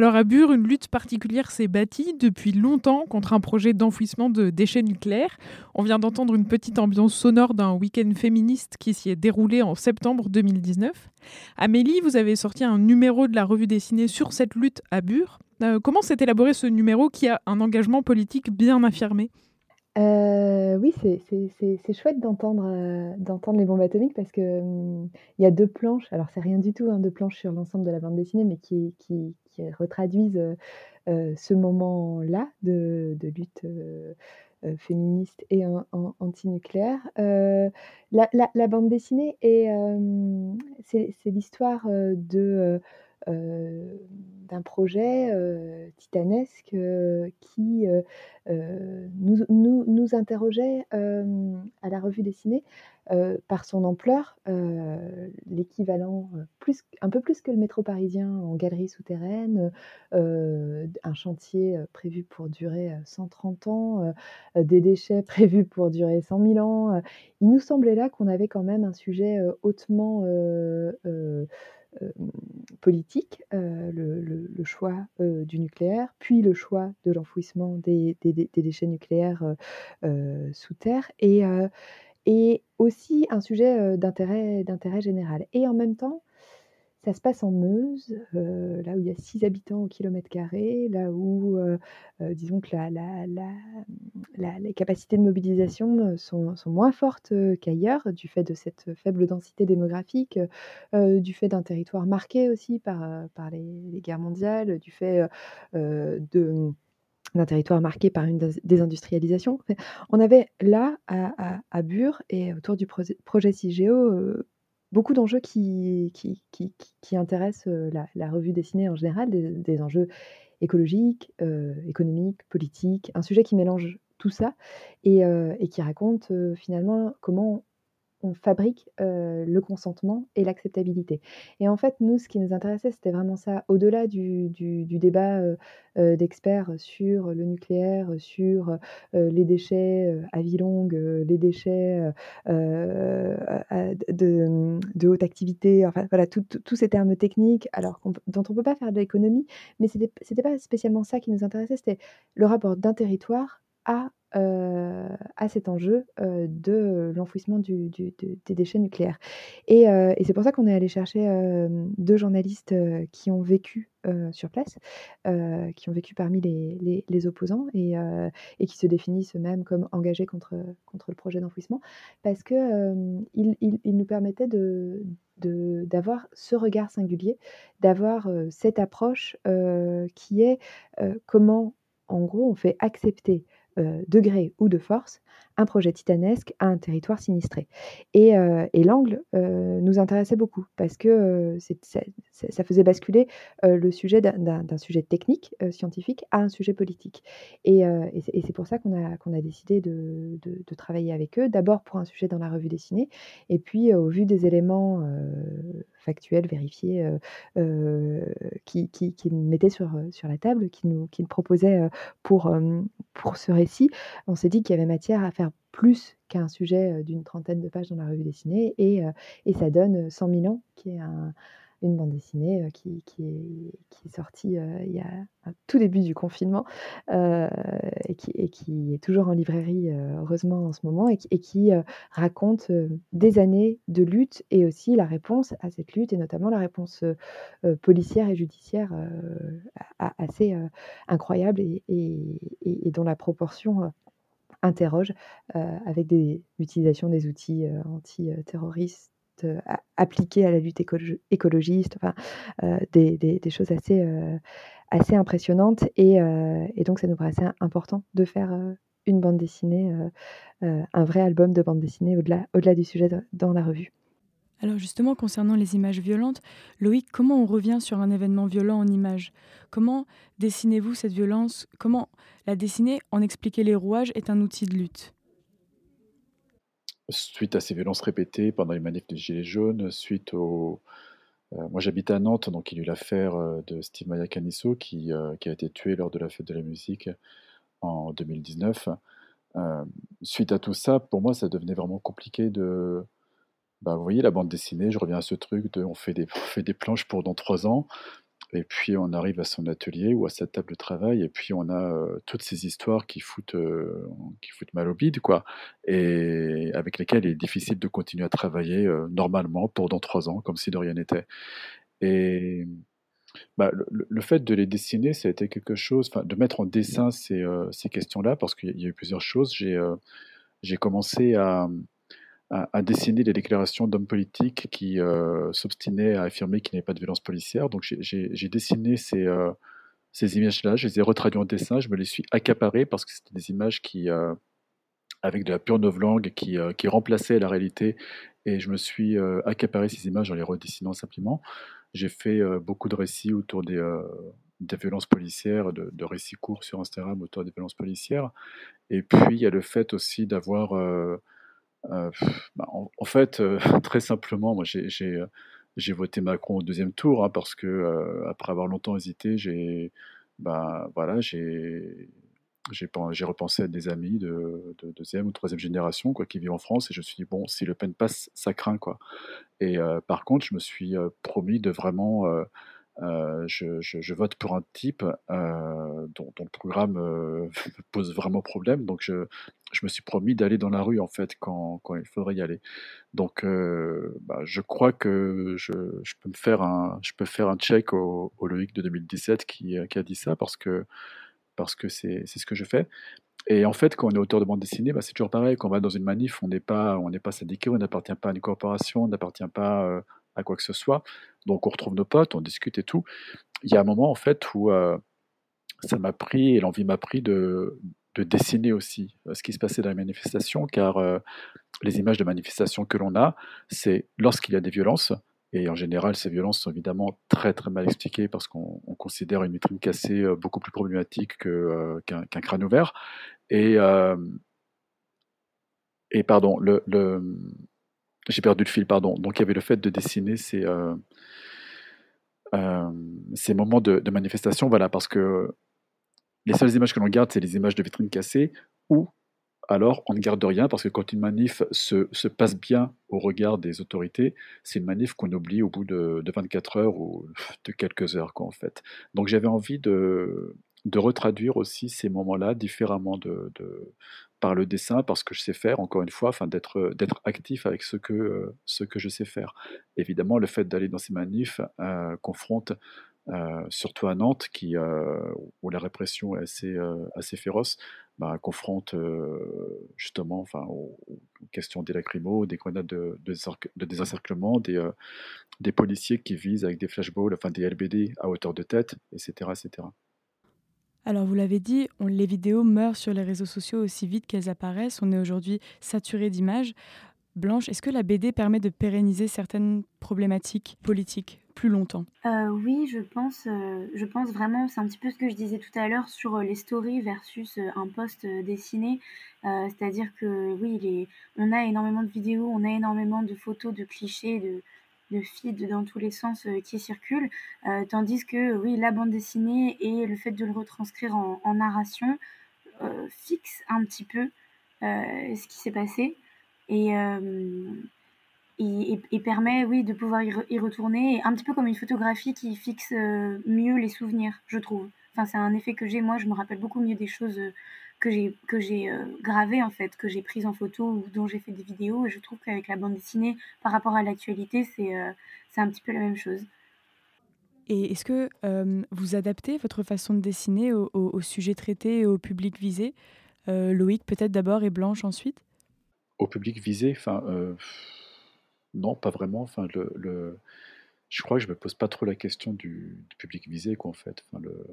Alors à Bure, une lutte particulière s'est bâtie depuis longtemps contre un projet d'enfouissement de déchets nucléaires. On vient d'entendre une petite ambiance sonore d'un week-end féministe qui s'y est déroulé en septembre 2019. Amélie, vous avez sorti un numéro de la revue dessinée sur cette lutte à Bure. Euh, comment s'est élaboré ce numéro qui a un engagement politique bien affirmé? Euh, oui, c'est chouette d'entendre euh, d'entendre les bombes atomiques parce que hum, il y a deux planches. Alors c'est rien du tout, hein, deux planches sur l'ensemble de la bande dessinée, mais qui, retraduisent ce moment-là de, lutte féministe et anti-nucléaire. La, la, bande dessinée est c'est l'histoire de d'un projet titanesque qui nous, interrogeait à la revue dessinée par son ampleur, l'équivalent un peu plus que le métro parisien en galerie souterraine, un chantier prévu pour durer 130 ans, des déchets prévus pour durer 100 000 ans. il nous semblait là qu'on avait quand même un sujet hautement euh, politique, euh, le, choix euh, du nucléaire, puis le choix de l'enfouissement des, déchets nucléaires sous terre, et aussi un sujet d'intérêt général. Et en même temps, ça se passe en Meuse, euh, là où il y a 6 habitants au kilomètre carré, là où, euh, euh, disons que la la les capacités de mobilisation, sont moins fortes, qu'ailleurs, du fait de cette faible densité démographique, du fait d'un territoire marqué aussi par, les guerres mondiales, du fait, d'un territoire marqué par une désindustrialisation. on avait là, à à Bure et autour du projet CIGEO, beaucoup d'enjeux qui, intéressent la, revue dessinée en général, des, enjeux écologiques, économiques, politiques, un sujet qui mélange tout ça et qui raconte finalement comment on fabrique le consentement et l'acceptabilité. Et en fait, nous, ce qui nous intéressait, c'était vraiment ça. Au-delà du, débat d'experts sur le nucléaire, sur les déchets à vie longue, les déchets de, haute activité, enfin voilà, tous ces termes techniques, alors dont on ne peut pas faire de l'économie, mais ce n'était pas spécialement ça qui nous intéressait, c'était le rapport d'un territoire à à cet enjeu de l'enfouissement des déchets nucléaires. Et, et c'est pour ça qu'on est allé chercher deux journalistes qui ont vécu sur place, qui ont vécu parmi les, les, opposants et, et, qui se définissent eux-mêmes comme engagés contre, contre le projet d'enfouissement, parce qu'ils il, il nous permettaient de, d'avoir ce regard singulier, d'avoir cette approche qui est comment, en gros, on fait accepter euh, de gré ou de force, un projet titanesque à un territoire sinistré. Et, euh, l'angle euh, nous intéressait beaucoup parce que ça, faisait basculer le sujet d'un sujet technique, scientifique, à un sujet politique. Et, c'est pour ça qu'on a, décidé de, travailler avec eux, d'abord pour un sujet dans la revue dessinée, et puis au vu des éléments factuels, vérifiés, qui, qui mettaient sur, sur la table, qui nous, qui nous proposaient pour, pour ce récit, on s'est dit qu'il y avait matière à faire plus qu'un sujet d'une trentaine de pages dans la revue dessinée, et, et ça donne 100 000 ans, qui est un, une bande dessinée qui, qui, est, sortie il y a tout début du confinement et, qui, et, qui, est toujours en librairie, heureusement, en ce moment, et, qui raconte des années de lutte et aussi la réponse à cette lutte, et notamment la réponse policière et judiciaire assez incroyable et, et, dont la proportion interroge avec des, l'utilisation des outils antiterroristes euh, appliquées à la lutte écologiste, enfin, euh, des, choses assez, euh, impressionnantes. Et, donc, ça nous paraissait important de faire une bande dessinée, un vrai album de bande dessinée au-delà au -delà du sujet dans la revue. Alors justement, concernant les images violentes, Loïc, comment on revient sur un événement violent en images Comment dessinez-vous cette violence? Comment la dessiner en expliquer les rouages est un outil de lutte? Suite à ces violences répétées pendant les manifs des Gilets jaunes, suite au... Euh, moi j'habite à Nantes, donc il y a eu l'affaire euh, de Steve Maya Canisso euh, qui, a été tué lors de la fête de la musique en 2019. suite à tout ça, pour moi ça devenait vraiment compliqué de... Bah, vous voyez la bande dessinée, je reviens à ce truc de on fait des, on fait des planches pour dans trois ans. Et puis on arrive à son atelier ou à sa table de travail, et puis on a toutes ces histoires qui foutent, qui foutent mal au bide, quoi, et avec lesquelles il est difficile de continuer à travailler normalement pendant trois ans, comme si de rien n'était. Et bah, le, fait de les dessiner, ça a été quelque chose, de mettre en dessin ces, ces questions-là, parce qu'il y a eu plusieurs choses. J'ai commencé à à, dessiner des déclarations d'hommes politiques qui euh, s'obstinaient à affirmer qu'il n'y avait pas de violence policière. Donc j'ai dessiné ces, euh, ces images-là, je les ai retraduites en dessin, je me les suis accaparées parce que c'était des images qui, euh, avec de la pure novlangue, qui, qui remplaçaient la réalité. Et je me suis accaparé ces images en les redessinant simplement. J'ai fait beaucoup de récits autour des, violences policières, de, récits courts sur Instagram autour des violences policières. Et puis il y a le fait aussi d'avoir euh, bah, en, fait, euh, très simplement, moi j'ai euh, j'ai voté Macron au deuxième tour hein, parce que après avoir longtemps hésité, j'ai bah, j'ai repensé à des amis de, deuxième ou troisième génération qui vivent en France et je me suis dit bon si Le Pen passe ça craint quoi. Et par contre je me suis promis de vraiment euh, je, vote pour un type euh, dont, le programme euh, pose vraiment problème. Donc, je, me suis promis d'aller dans la rue, en fait, quand, il faudrait y aller. Donc, bah, je crois que je, peux me faire un, je peux faire un check au, Loïc de 2017 qui, a dit ça, parce que parce que c'est ce que je fais. Et en fait, quand on est auteur de bande dessinée, bah, c'est toujours pareil. Quand on va dans une manif, on n'est pas, on n'est pas syndiqué, on n'appartient pas à une corporation, on n'appartient pas à quoi que ce soit. Donc on retrouve nos potes, on discute et tout. Il y a un moment en fait où euh, ça m'a pris et l'envie m'a pris de, dessiner aussi euh, ce qui se passait dans les manifestations, car euh, les images de manifestations que l'on a, c'est lorsqu'il y a des violences, et en général, ces violences sont évidemment très très mal expliquées parce qu'on considère une vitrine cassée beaucoup plus problématique qu'un crâne ouvert. Et, et pardon, le, j'ai perdu le fil, pardon. Donc il y avait le fait de dessiner ces, euh, euh, ces moments de, manifestation, voilà, parce que les seules images que l'on garde, c'est les images de vitrines cassées, ou alors on ne garde rien, parce que quand une manif se, se passe bien au regard des autorités, c'est une manif qu'on oublie au bout de, de, 24 heures ou de quelques heures, quoi, en fait. Donc j'avais envie de, de retraduire aussi ces moments-là différemment de, par le dessin, parce que je sais faire, encore une fois, d'être, actif avec ce que, euh, ce que je sais faire. Évidemment, le fait d'aller dans ces manifs euh, confronte, euh, surtout à Nantes, où la répression est assez, féroce, bah, confronte justement enfin, aux, questions des lacrymos, des grenades de, de désencerc- de désencerclement, des, des policiers qui visent avec des flashballs, enfin des LBD à hauteur de tête, etc. etc. Alors vous l'avez dit, les vidéos meurent sur les réseaux sociaux aussi vite qu'elles apparaissent. On est aujourd'hui saturé d'images. Blanche, est-ce que la BD permet de pérenniser certaines problématiques politiques plus longtemps? Euh, oui, je pense, euh, je pense vraiment, c'est un petit peu ce que je disais tout à l'heure sur euh, les stories versus un post dessiné. C'est-à-dire que oui, on a énormément de vidéos, on a énormément de photos, de clichés, de, de feeds dans tous les sens euh, qui circulent. Euh, tandis que oui, la bande dessinée et le fait de le retranscrire en, narration euh, fixe un petit peu ce qui s'est passé. Et, et, et- et permet, oui, de pouvoir y, y retourner, un petit peu comme une photographie qui fixe mieux les souvenirs, je trouve. Enfin, c'est un effet que j'ai, moi, je me rappelle beaucoup mieux des choses que j'ai que j'ai euh, gravées, en fait, que j'ai prises en photo ou dont j'ai fait des vidéos, et je trouve qu'avec la bande dessinée, par rapport à l'actualité, c'est euh, c'est un petit peu la même chose. Et est-ce que euh, vous adaptez votre façon de dessiner au, au- au sujet traité et au public visé? Euh, Loïc peut-être d'abord et Blanche ensuite? Au public visé, enfin, euh, non, pas vraiment. Enfin, le, le- je crois que je me pose pas trop la question du, du public visé, quoi, en fait. Enfin, le,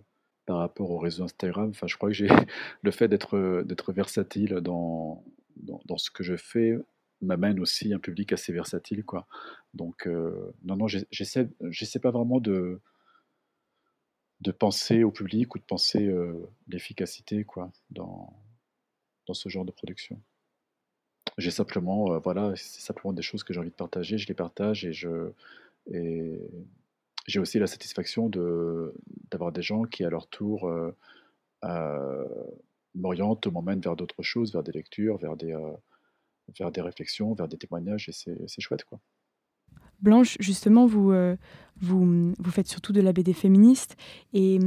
par rapport au réseau Instagram, enfin, je crois que j'ai le fait d'être d'être versatile dans, dans, ce que je fais m'amène aussi un public assez versatile, quoi. Donc, euh, non, non, j'essaie, j'essaie pas vraiment de de penser au public ou de penser euh, l'efficacité, quoi, dans dans ce genre de production. J'ai simplement, euh, voilà, c'est simplement des choses que j'ai envie de partager, je les partage et je et j'ai aussi la satisfaction de d'avoir des gens qui à leur tour euh, euh, m'orientent m'emmènent vers d'autres choses, vers des lectures, vers des euh, vers des réflexions, vers des témoignages et c'est chouette quoi. Blanche, justement, vous, euh, vous, vous faites surtout de la BD féministe. Et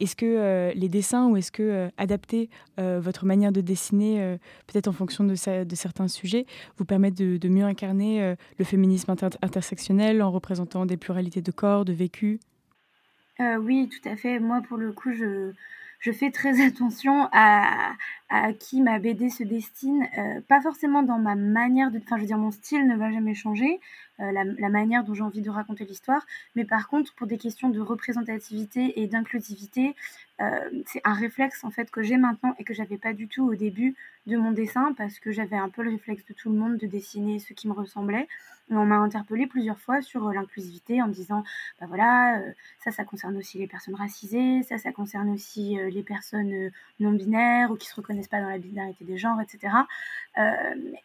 est-ce que euh, les dessins ou est-ce que euh, adapter euh, votre manière de dessiner, peut-être en fonction de, certains sujets, vous permettent de, mieux incarner le féminisme inter- intersectionnel en représentant des pluralités de corps, de vécus? Euh, oui, tout à fait. Moi, pour le coup, je, je fais très attention à, qui ma BD se destine. Euh, pas forcément dans ma manière de... Enfin, je veux dire, mon style ne va jamais changer, euh, la, la manière dont j'ai envie de raconter l'histoire. Mais par contre, pour des questions de représentativité et d'inclusivité, euh, c'est un réflexe en fait que j'ai maintenant et que j'avais pas du tout au début de mon dessin parce que j'avais un peu le réflexe de tout le monde de dessiner ce qui me ressemblait. On m'a interpellé plusieurs fois sur euh, l'inclusivité en me disant, bah voilà, euh, ça, ça concerne aussi les personnes racisées, ça, ça concerne aussi euh, les personnes non binaires ou qui se reconnaissent pas dans la binarité des genres, etc.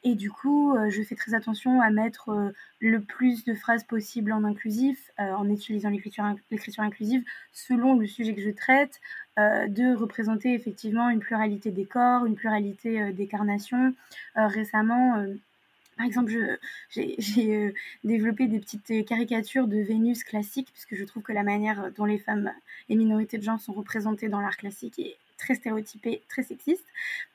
Et du coup, je fais très attention à mettre le plus de phrases possible en inclusif, en utilisant l'écriture inc- l'écriture inclusive selon le sujet que je traite, de représenter effectivement une pluralité des corps, une pluralité des carnations. Récemment, par exemple, j'ai euh, développé des petites euh, caricatures de Vénus classique, puisque je trouve que la manière dont les femmes et minorités de genre sont représentées dans l'art classique est très stéréotypée, très sexiste.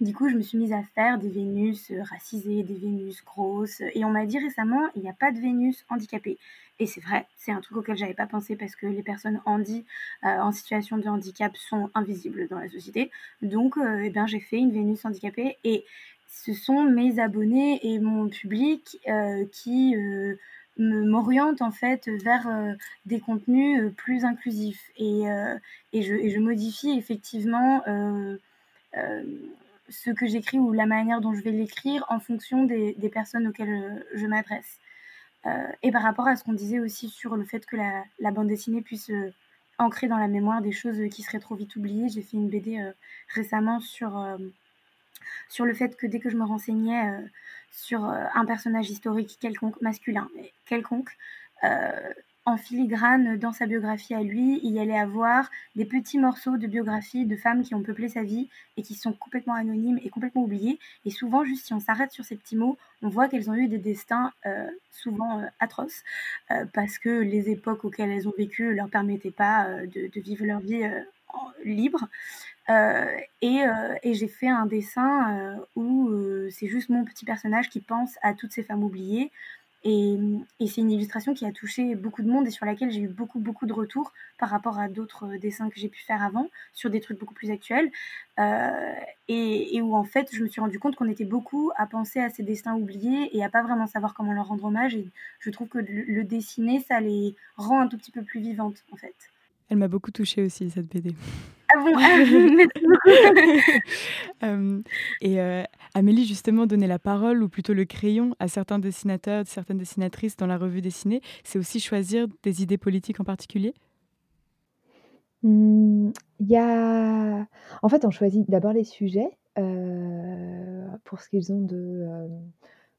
Du coup, je me suis mise à faire des Vénus euh, racisées, des Vénus grosses. Et on m'a dit récemment, il n'y a pas de Vénus handicapée. Et c'est vrai, c'est un truc auquel j'avais pas pensé parce que les personnes handi, en situation de handicap sont invisibles dans la société. Donc, eh ben, j'ai fait une Vénus handicapée et ce sont mes abonnés et mon public euh, qui euh, m'orientent en fait vers euh, des contenus plus inclusifs et, et, je, je modifie effectivement ce que j'écris ou la manière dont je vais l'écrire en fonction des, des personnes auxquelles je m'adresse. Et par rapport à ce qu'on disait aussi sur le fait que la, la bande dessinée puisse ancrer dans la mémoire des choses qui seraient trop vite oubliées, j'ai fait une BD récemment sur, sur le fait que dès que je me renseignais euh, sur euh, un personnage historique quelconque, masculin, quelconque, euh, en filigrane dans sa biographie à lui, il y allait avoir des petits morceaux de biographie de femmes qui ont peuplé sa vie et qui sont complètement anonymes et complètement oubliées. Et souvent, juste si on s'arrête sur ces petits mots, on voit qu'elles ont eu des destins souvent atroces parce que les époques auxquelles elles ont vécu leur permettaient pas de, vivre leur vie libre. Et, et j'ai fait un dessin où c'est juste mon petit personnage qui pense à toutes ces femmes oubliées et, c'est une illustration qui a touché beaucoup de monde et sur laquelle j'ai eu beaucoup, beaucoup de retours par rapport à d'autres dessins que j'ai pu faire avant, sur des trucs beaucoup plus actuels. Euh, et, où en fait, je me suis rendu compte qu'on était beaucoup à penser à ces destins oubliés et à pas vraiment savoir comment leur rendre hommage. Et je trouve que le, dessiner, ça les rend un tout petit peu plus vivantes, en fait. Elle m'a beaucoup touchée aussi, cette BD. Ah bon euh, Et euh, Amélie, justement, donner la parole, ou plutôt le crayon, à certains dessinateurs, certaines dessinatrices dans la revue dessinée, c'est aussi choisir des idées politiques en particulier? Mmh, Il y a... En fait, on choisit d'abord les sujets euh, pour ce qu'ils ont de...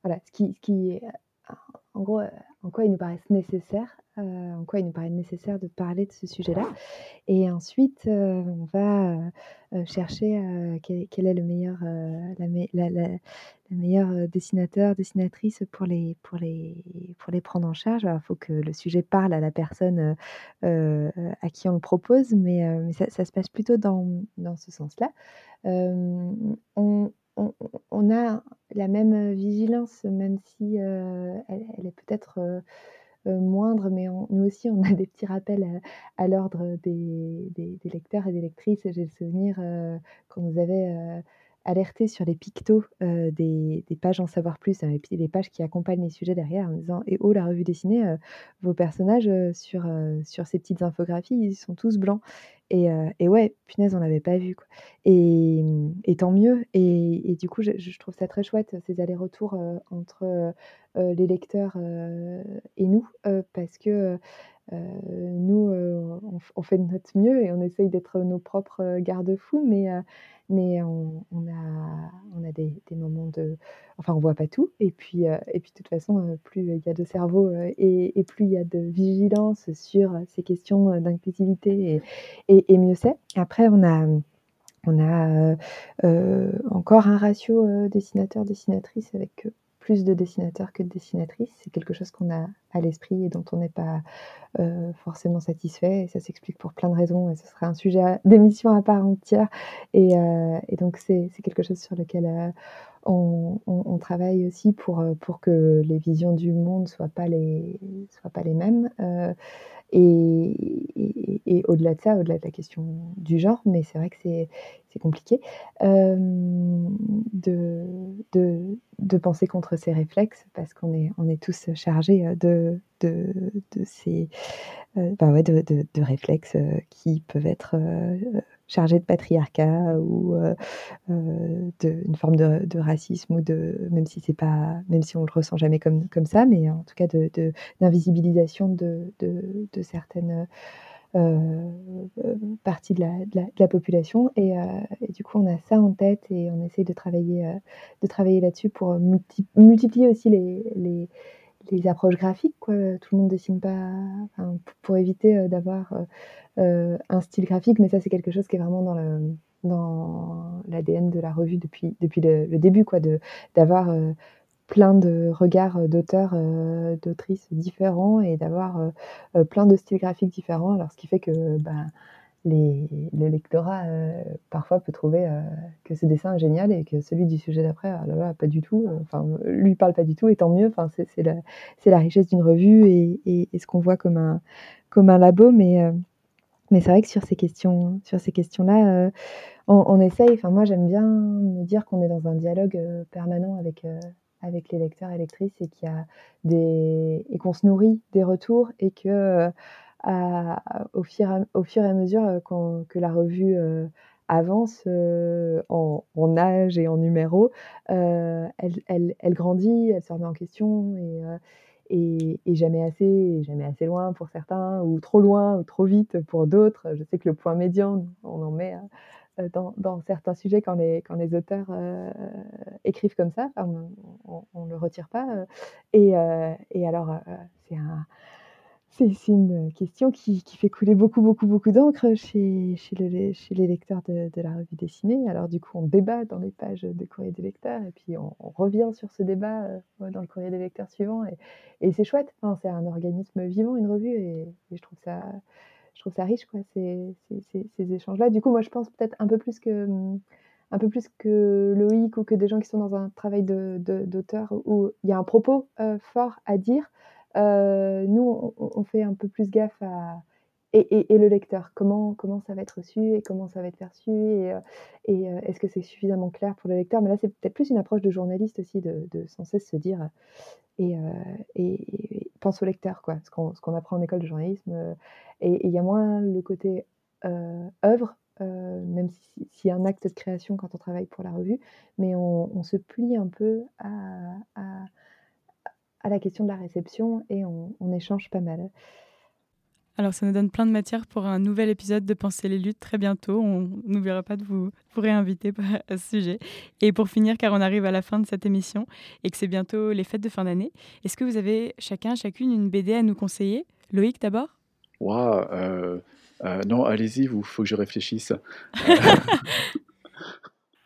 voilà, ce qui, ce qui, en gros, en quoi nous euh, en quoi il nous paraît nécessaire de parler de ce sujet-là. Et ensuite, euh, on va euh, chercher quel, est le meilleur, la, dessinateur, dessinatrice pour les, pour les, pour les prendre en charge. il faut que le sujet parle à la personne à qui on le propose, mais, ça, se passe plutôt dans, ce sens-là. A la même vigilance, même si elle, est peut-être euh, moindre, mais nous aussi, on a des petits rappels à, l'ordre des, lecteurs et des lectrices. J'ai le souvenir euh, qu'on nous avait alerté sur les pictos des, pages en savoir plus, les, pages qui accompagnent les sujets derrière, en disant Et oh, la revue dessinée, vos personnages sur, sur ces petites infographies, ils sont tous blancs. Et, et ouais, punaise, on l'avait pas vu. Quoi. Et, et tant mieux. Et, du coup, je, je, trouve ça très chouette, ces allers-retours entre les lecteurs et nous, parce que nous, on, fait de notre mieux et on essaye d'être nos propres garde-fous, mais, on, a, des, moments de... Enfin, on voit pas tout. Et puis, et puis de toute façon, plus il y a de cerveau et, plus il y a de vigilance sur ces questions d'inclusivité, et, mieux c'est. Après, on a... Encore un ratio dessinateur-dessinatrice avec plus de dessinateurs que de dessinatrices. C'est quelque chose qu'on a à l'esprit et dont on n'est pas euh, forcément satisfait. Et ça s'explique pour plein de raisons. Et ce serait un sujet d'émission à part entière. Et, euh, donc, c'est quelque chose sur lequel euh, on, travaille aussi pour, pour que les visions du monde ne soient, pas les, soient pas les mêmes. Et, au-delà de ça, au-delà de la question du genre, mais c'est vrai que c'est, compliqué euh, de, de, penser contre ces réflexes parce qu'on est, on est tous chargés de, de, ces euh, bah de, réflexes euh, qui peuvent être chargé de patriarcat ou euh, euh, d'une forme de, racisme ou de même si c'est pas même si on le ressent jamais comme comme ça mais en tout cas de d'invisibilisation de, de, certaines euh, parties de la, de la, population. Et, du coup on a ça en tête et on essaie de travailler de travailler là-dessus pour multiplier aussi les les approches graphiques. Quoi. Tout le monde dessine pas, pour éviter d'avoir euh, un style graphique, mais ça c'est quelque chose qui est vraiment dans le l'ADN de la revue depuis, depuis le, début, quoi, d'avoir euh, plein de regards d'auteurs, euh, d'autrices différents et d'avoir plein de styles graphiques différents. Alors, ce qui fait que ben, les, le lectorat parfois peut trouver que ce dessin est génial et que celui du sujet d'après, ah là pas du tout. Enfin, lui parle pas du tout, et tant mieux. Enfin, c'est, c'est, la, c'est la richesse d'une revue et, et, ce qu'on voit comme un, comme un labo, mais mais c'est vrai que sur ces questions, sur ces questions-là, euh, on, essaye. Enfin, moi, j'aime bien me dire qu'on est dans un dialogue euh, permanent avec euh, avec les lecteurs et lectrices et qu'il y a des et qu'on se nourrit des retours et que au, fur au fur et à mesure que la revue avance en, en, âge et en numéro, elle, elle, elle, grandit, elle se remet en question et et, jamais assez, jamais assez loin pour certains, ou trop loin, ou trop vite pour d'autres. Je sais que le point médian, on en met euh, dans, certains sujets quand les, quand les auteurs euh, écrivent comme ça, on ne le retire pas. Euh, et, et alors, c'est un c'est une question qui, fait couler beaucoup, beaucoup, beaucoup d'encre chez, les lecteurs de, la revue dessinée. Alors du coup, on débat dans les pages de courrier des lecteurs et puis on, revient sur ce débat euh, dans le courrier des lecteurs suivant. Et, c'est chouette, c'est un organisme vivant, une revue, et, je trouve ça je trouve ça riche, quoi, ces, échanges-là. Du coup, moi, je pense peut-être un peu plus que Loïc ou que des gens qui sont dans un travail d'auteur de, où il y a un propos fort à dire. Nous, on, fait un peu plus gaffe à, et, le lecteur, comment, comment ça va être reçu et comment ça va être perçu et, euh, euh, est-ce que c'est suffisamment clair pour le lecteur? Mais là, c'est peut-être plus une approche de journaliste aussi, de, sans cesse se dire et, euh, pense au lecteur, quoi, ce qu'on apprend en école de journalisme. et il y a moins le côté œuvre, même s'il y a un acte de création quand on travaille pour la revue, mais on, se plie un peu à, à, la question de la réception et on, on échange pas mal. Alors, ça nous donne plein de matière pour un nouvel épisode de Penser les luttes très bientôt. On n'oubliera pas de vous, réinviter à ce sujet. Et pour finir, car on arrive à la fin de cette émission et que c'est bientôt les fêtes de fin d'année, est-ce que vous avez chacun, chacune une BD à nous conseiller? Loïc d'abord? Waouh Non, allez-y, il faut que je réfléchisse.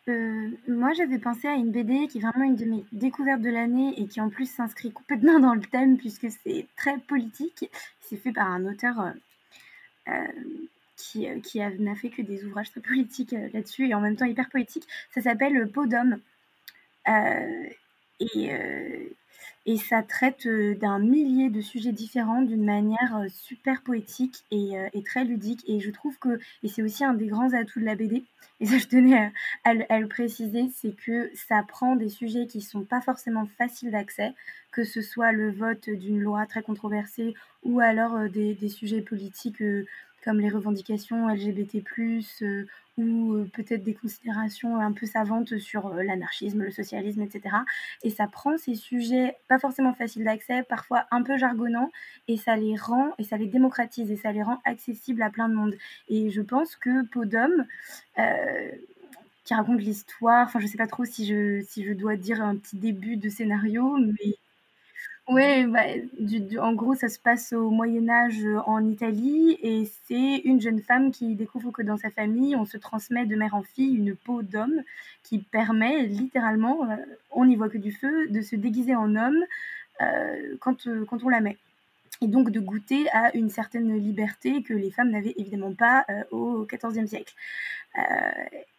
Euh, moi, j'avais pensé à une BD qui est vraiment une de mes découvertes de l'année et qui en plus s'inscrit complètement dans le thème puisque c'est très politique. C'est fait par un auteur euh, euh, qui, qui n'a fait que des ouvrages très politiques là-dessus et en même temps hyper poétiques. Ça s'appelle Peau d'homme. Et, et ça traite d'un millier de sujets différents d'une manière super poétique et, très ludique. Et je trouve que, et c'est aussi un des grands atouts de la BD, et ça je tenais à, le préciser, c'est que ça prend des sujets qui sont pas forcément faciles d'accès, que ce soit le vote d'une loi très controversée ou alors des, sujets politiques comme les revendications LGBT+, euh, ou euh, peut-être des considérations un peu savantes sur euh, l'anarchisme, le socialisme, etc. Et ça prend ces sujets pas forcément faciles d'accès, parfois un peu jargonnants, et ça les rend, et ça les démocratise, et ça les rend accessibles à plein de monde. Et je pense que Podom, qui raconte l'histoire, enfin je sais pas trop si je, si je dois dire un petit début de scénario, mais oui, bah, en gros, ça se passe au Moyen Âge euh, en Italie et c'est une jeune femme qui découvre que dans sa famille, on se transmet de mère en fille une peau d'homme qui permet littéralement, euh, on n'y voit que du feu, de se déguiser en homme euh, quand on la met et donc de goûter à une certaine liberté que les femmes n'avaient évidemment pas euh, au XIVe siècle. Euh,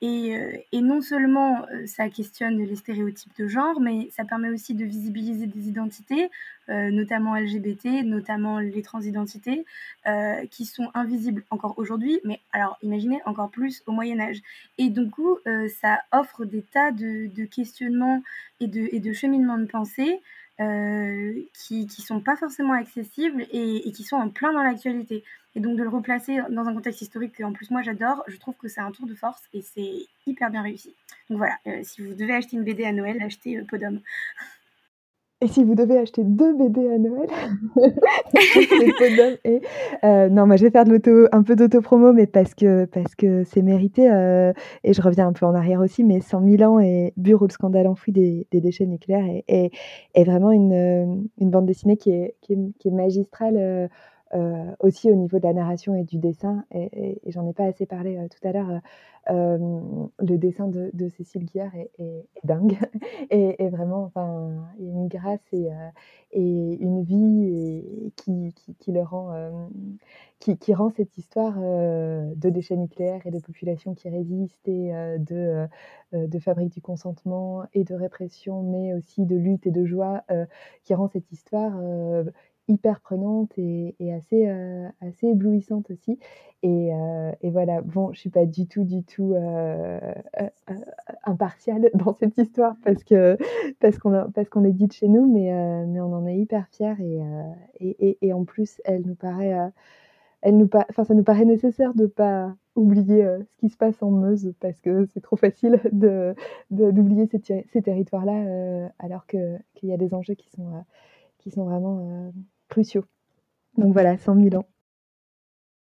euh, et, non seulement ça questionne les stéréotypes de genre, mais ça permet aussi de visibiliser des identités, notamment LGBT, notamment les transidentités, qui sont invisibles encore aujourd'hui, mais alors imaginez encore plus au Moyen Âge. Et coup, ça offre des tas de, questionnements et de, et de cheminements de pensée euh, qui ne sont pas forcément accessibles et, qui sont en plein dans l'actualité. Et donc de le replacer dans un contexte historique que en plus moi j'adore, je trouve que c'est un tour de force et c'est hyper bien réussi. Donc voilà, euh, si vous devez acheter une BD à Noël, achetez euh, Podom. Et si vous devez acheter deux BD à Noël, euh, non, moi je vais faire de l'auto, un peu d'auto-promo, mais parce que parce que c'est mérité. Euh, et je reviens un peu en arrière aussi, mais 100 000 ans et Bureau le scandale enfoui des, déchets nucléaires est, vraiment une, euh, une, bande dessinée qui est, qui est, magistrale. Euh, aussi au niveau de la narration et du dessin, et, j'en ai pas assez parlé euh, tout à l'heure, euh, le dessin de, Cécile Guillard est, est, dingue, et, vraiment, enfin, une grâce et, une vie qui, le rend, qui, rend cette histoire de déchets nucléaires et de populations qui résistent et de fabrique du consentement et de répression, mais aussi de lutte et de joie, qui rend cette histoire hyper prenante et, assez, euh, assez éblouissante aussi. Et, euh, voilà, bon, je suis pas du tout, du tout euh, impartiale dans cette histoire parce que parce qu'on parce qu'on est dit de chez nous, mais, on en est hyper fiers et, en plus, elle nous paraît, elle nous enfin, ça nous paraît nécessaire de pas oublier ce qui se passe en Meuse parce que c'est trop facile de d'oublier ces, territoires-là alors que qu'il y a des enjeux qui sont qui sont vraiment cruciaux. Donc voilà, 100 000 ans.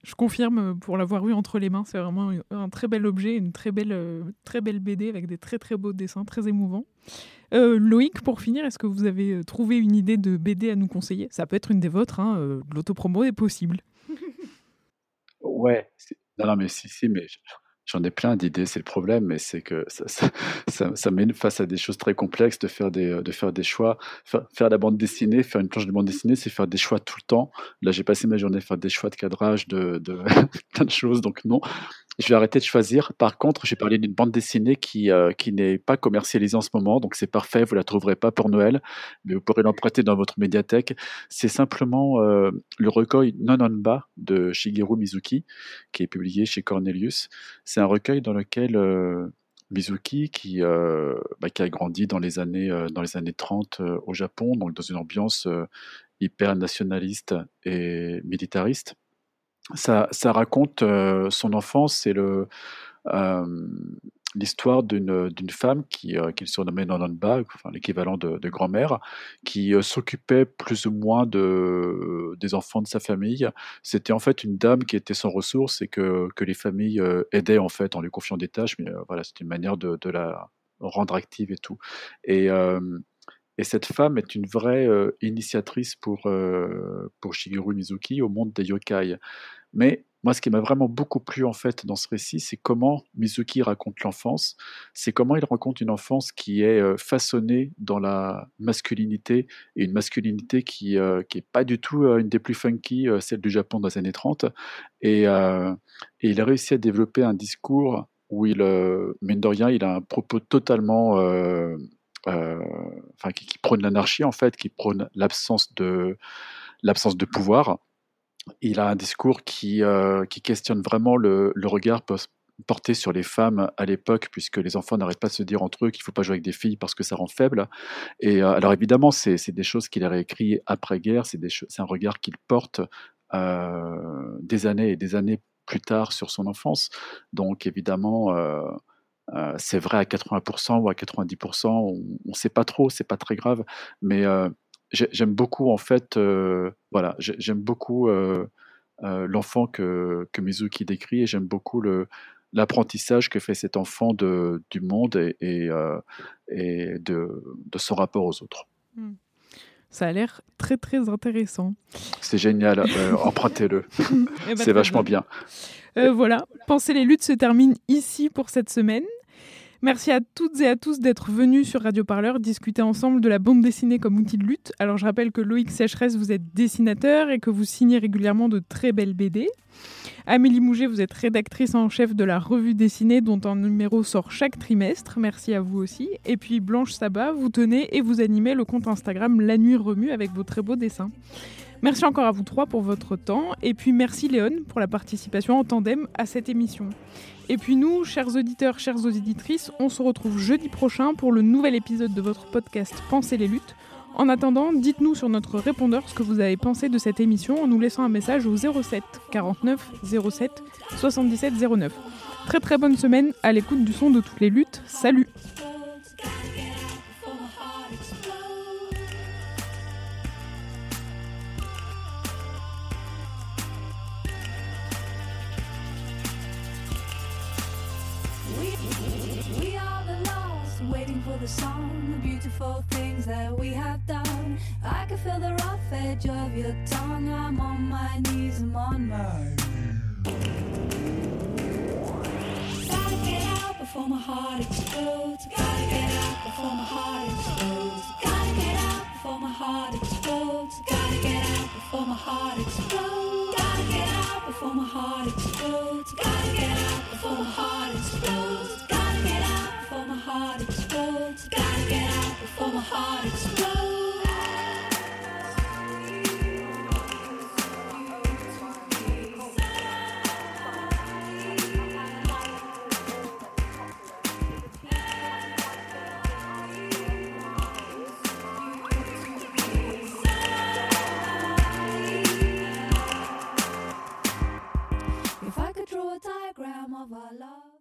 Je confirme euh, pour l'avoir eu entre les mains, c'est vraiment un très bel objet, une très belle, euh, très belle BD avec des très très beaux dessins, très émouvants. Euh, Loïc, pour finir, est-ce que vous avez trouvé une idée de BD à nous conseiller? Ça peut être une des vôtres, hein, l'autopromo est possible. ouais, non, non, mais si, si, mais J'en ai plein d'idées, c'est le problème, mais c'est que ça, ça, ça, ça mène face à des choses très complexes de faire des, de faire des choix. Faire, faire la bande dessinée, faire une planche de bande dessinée, c'est faire des choix tout le temps. Là, j'ai passé ma journée à faire des choix de cadrage, de, de plein de choses, donc non. Je vais arrêter de choisir. Par contre, j'ai parlé d'une bande dessinée qui, euh, qui n'est pas commercialisée en ce moment, donc c'est parfait, vous la trouverez pas pour Noël, mais vous pourrez l'emprunter dans votre médiathèque. C'est simplement euh, le recueil Nononba de Shigeru Mizuki, qui est publié chez Cornelius. C'est un recueil dans lequel euh, Mizuki, qui, euh, bah, qui a grandi dans les années, euh, dans les années 30 euh, au Japon, donc dans une ambiance hyper nationaliste et militariste, ça, raconte euh, son enfance, le, euh, l'histoire d'une, femme qui, euh, qu'il surnommait Nononba, enfin, l'équivalent de, grand-mère, qui euh, s'occupait plus ou moins de, des enfants de sa famille. C'était en fait une dame qui était sans ressources et que, les familles aidaient en fait en lui confiant des tâches, mais voilà, c'était une manière de, de la rendre active et tout. Et, et cette femme est une vraie euh, initiatrice pour, euh, pour Shigeru Mizuki au monde des yokai. Mais moi, ce qui m'a vraiment beaucoup plu en fait dans ce récit, c'est comment Mizuki raconte l'enfance. C'est comment il raconte une enfance qui est euh, façonnée dans la masculinité et une masculinité qui euh, qui pas du tout une des plus funky, celle du Japon dans les années 30. Et, il a réussi à développer un discours où il, euh, mine de rien, il a un propos totalement enfin, qui, prône l'anarchie en fait, qui prône l'absence de l'absence de pouvoir. Il a un discours qui, euh, qui questionne vraiment le, regard porté sur les femmes à l'époque, puisque les enfants n'arrêtent pas de se dire entre eux qu'il ne faut pas jouer avec des filles parce que ça rend faible. Et euh, alors évidemment, c'est des choses qu'il a réécrit après-guerre, c'est un regard qu'il porte euh, des années et des années plus tard sur son enfance. Donc évidemment, c'est vrai à 80% ou à 90%, on ne sait pas trop, c'est pas très grave, mais j'ai- j'aime beaucoup en fait, voilà, j'ai- j'aime beaucoup l'enfant que, Mizuki décrit et j'aime beaucoup l'apprentissage que fait cet enfant du monde et, de, son rapport aux autres. Hmm. Ça a l'air très très intéressant. C'est génial, euh, empruntez-le, Eh ben, c'est vachement bien. bien. Euh, voilà, Penser les luttes se termine ici pour cette semaine. Merci à toutes et à tous d'être venus sur Radio Parleur discuter ensemble de la bande dessinée comme outil de lutte. Alors je rappelle que Loïc Sécheresse, vous êtes dessinateur et que vous signez régulièrement de très belles BD. Amélie Mouget, vous êtes rédactrice en chef de la revue dessinée dont un numéro sort chaque trimestre. Merci à vous aussi. Et puis Blanche Sabat, vous tenez et vous animez le compte Instagram La Nuit Remue avec vos très beaux dessins. Merci encore à vous trois pour votre temps. Et puis merci Léon pour la participation en tandem à cette émission. Et puis nous, chers auditeurs, chères auditrices, on se retrouve jeudi prochain pour le nouvel épisode de votre podcast Pensez les luttes. En attendant, dites-nous sur notre répondeur ce que vous avez pensé de cette émission en nous laissant un message au 07 49 07 77 09. Très très bonne semaine à l'écoute du son de toutes les luttes. Salut for the song, the beautiful things that we have done. I can feel the rough edge of your tongue. I'm on my knees, I'm on my Gotta get out before my heart explodes. Gotta get out before my heart explodes. Gotta get out before my heart explodes. Gotta get out before my heart explodes. Gotta get out before my heart explodes. Gotta get out before my heart explodes. Gotta get out before my heart explodes dance. Gotta get out before my heart explodes. If I could draw a diagram of our love.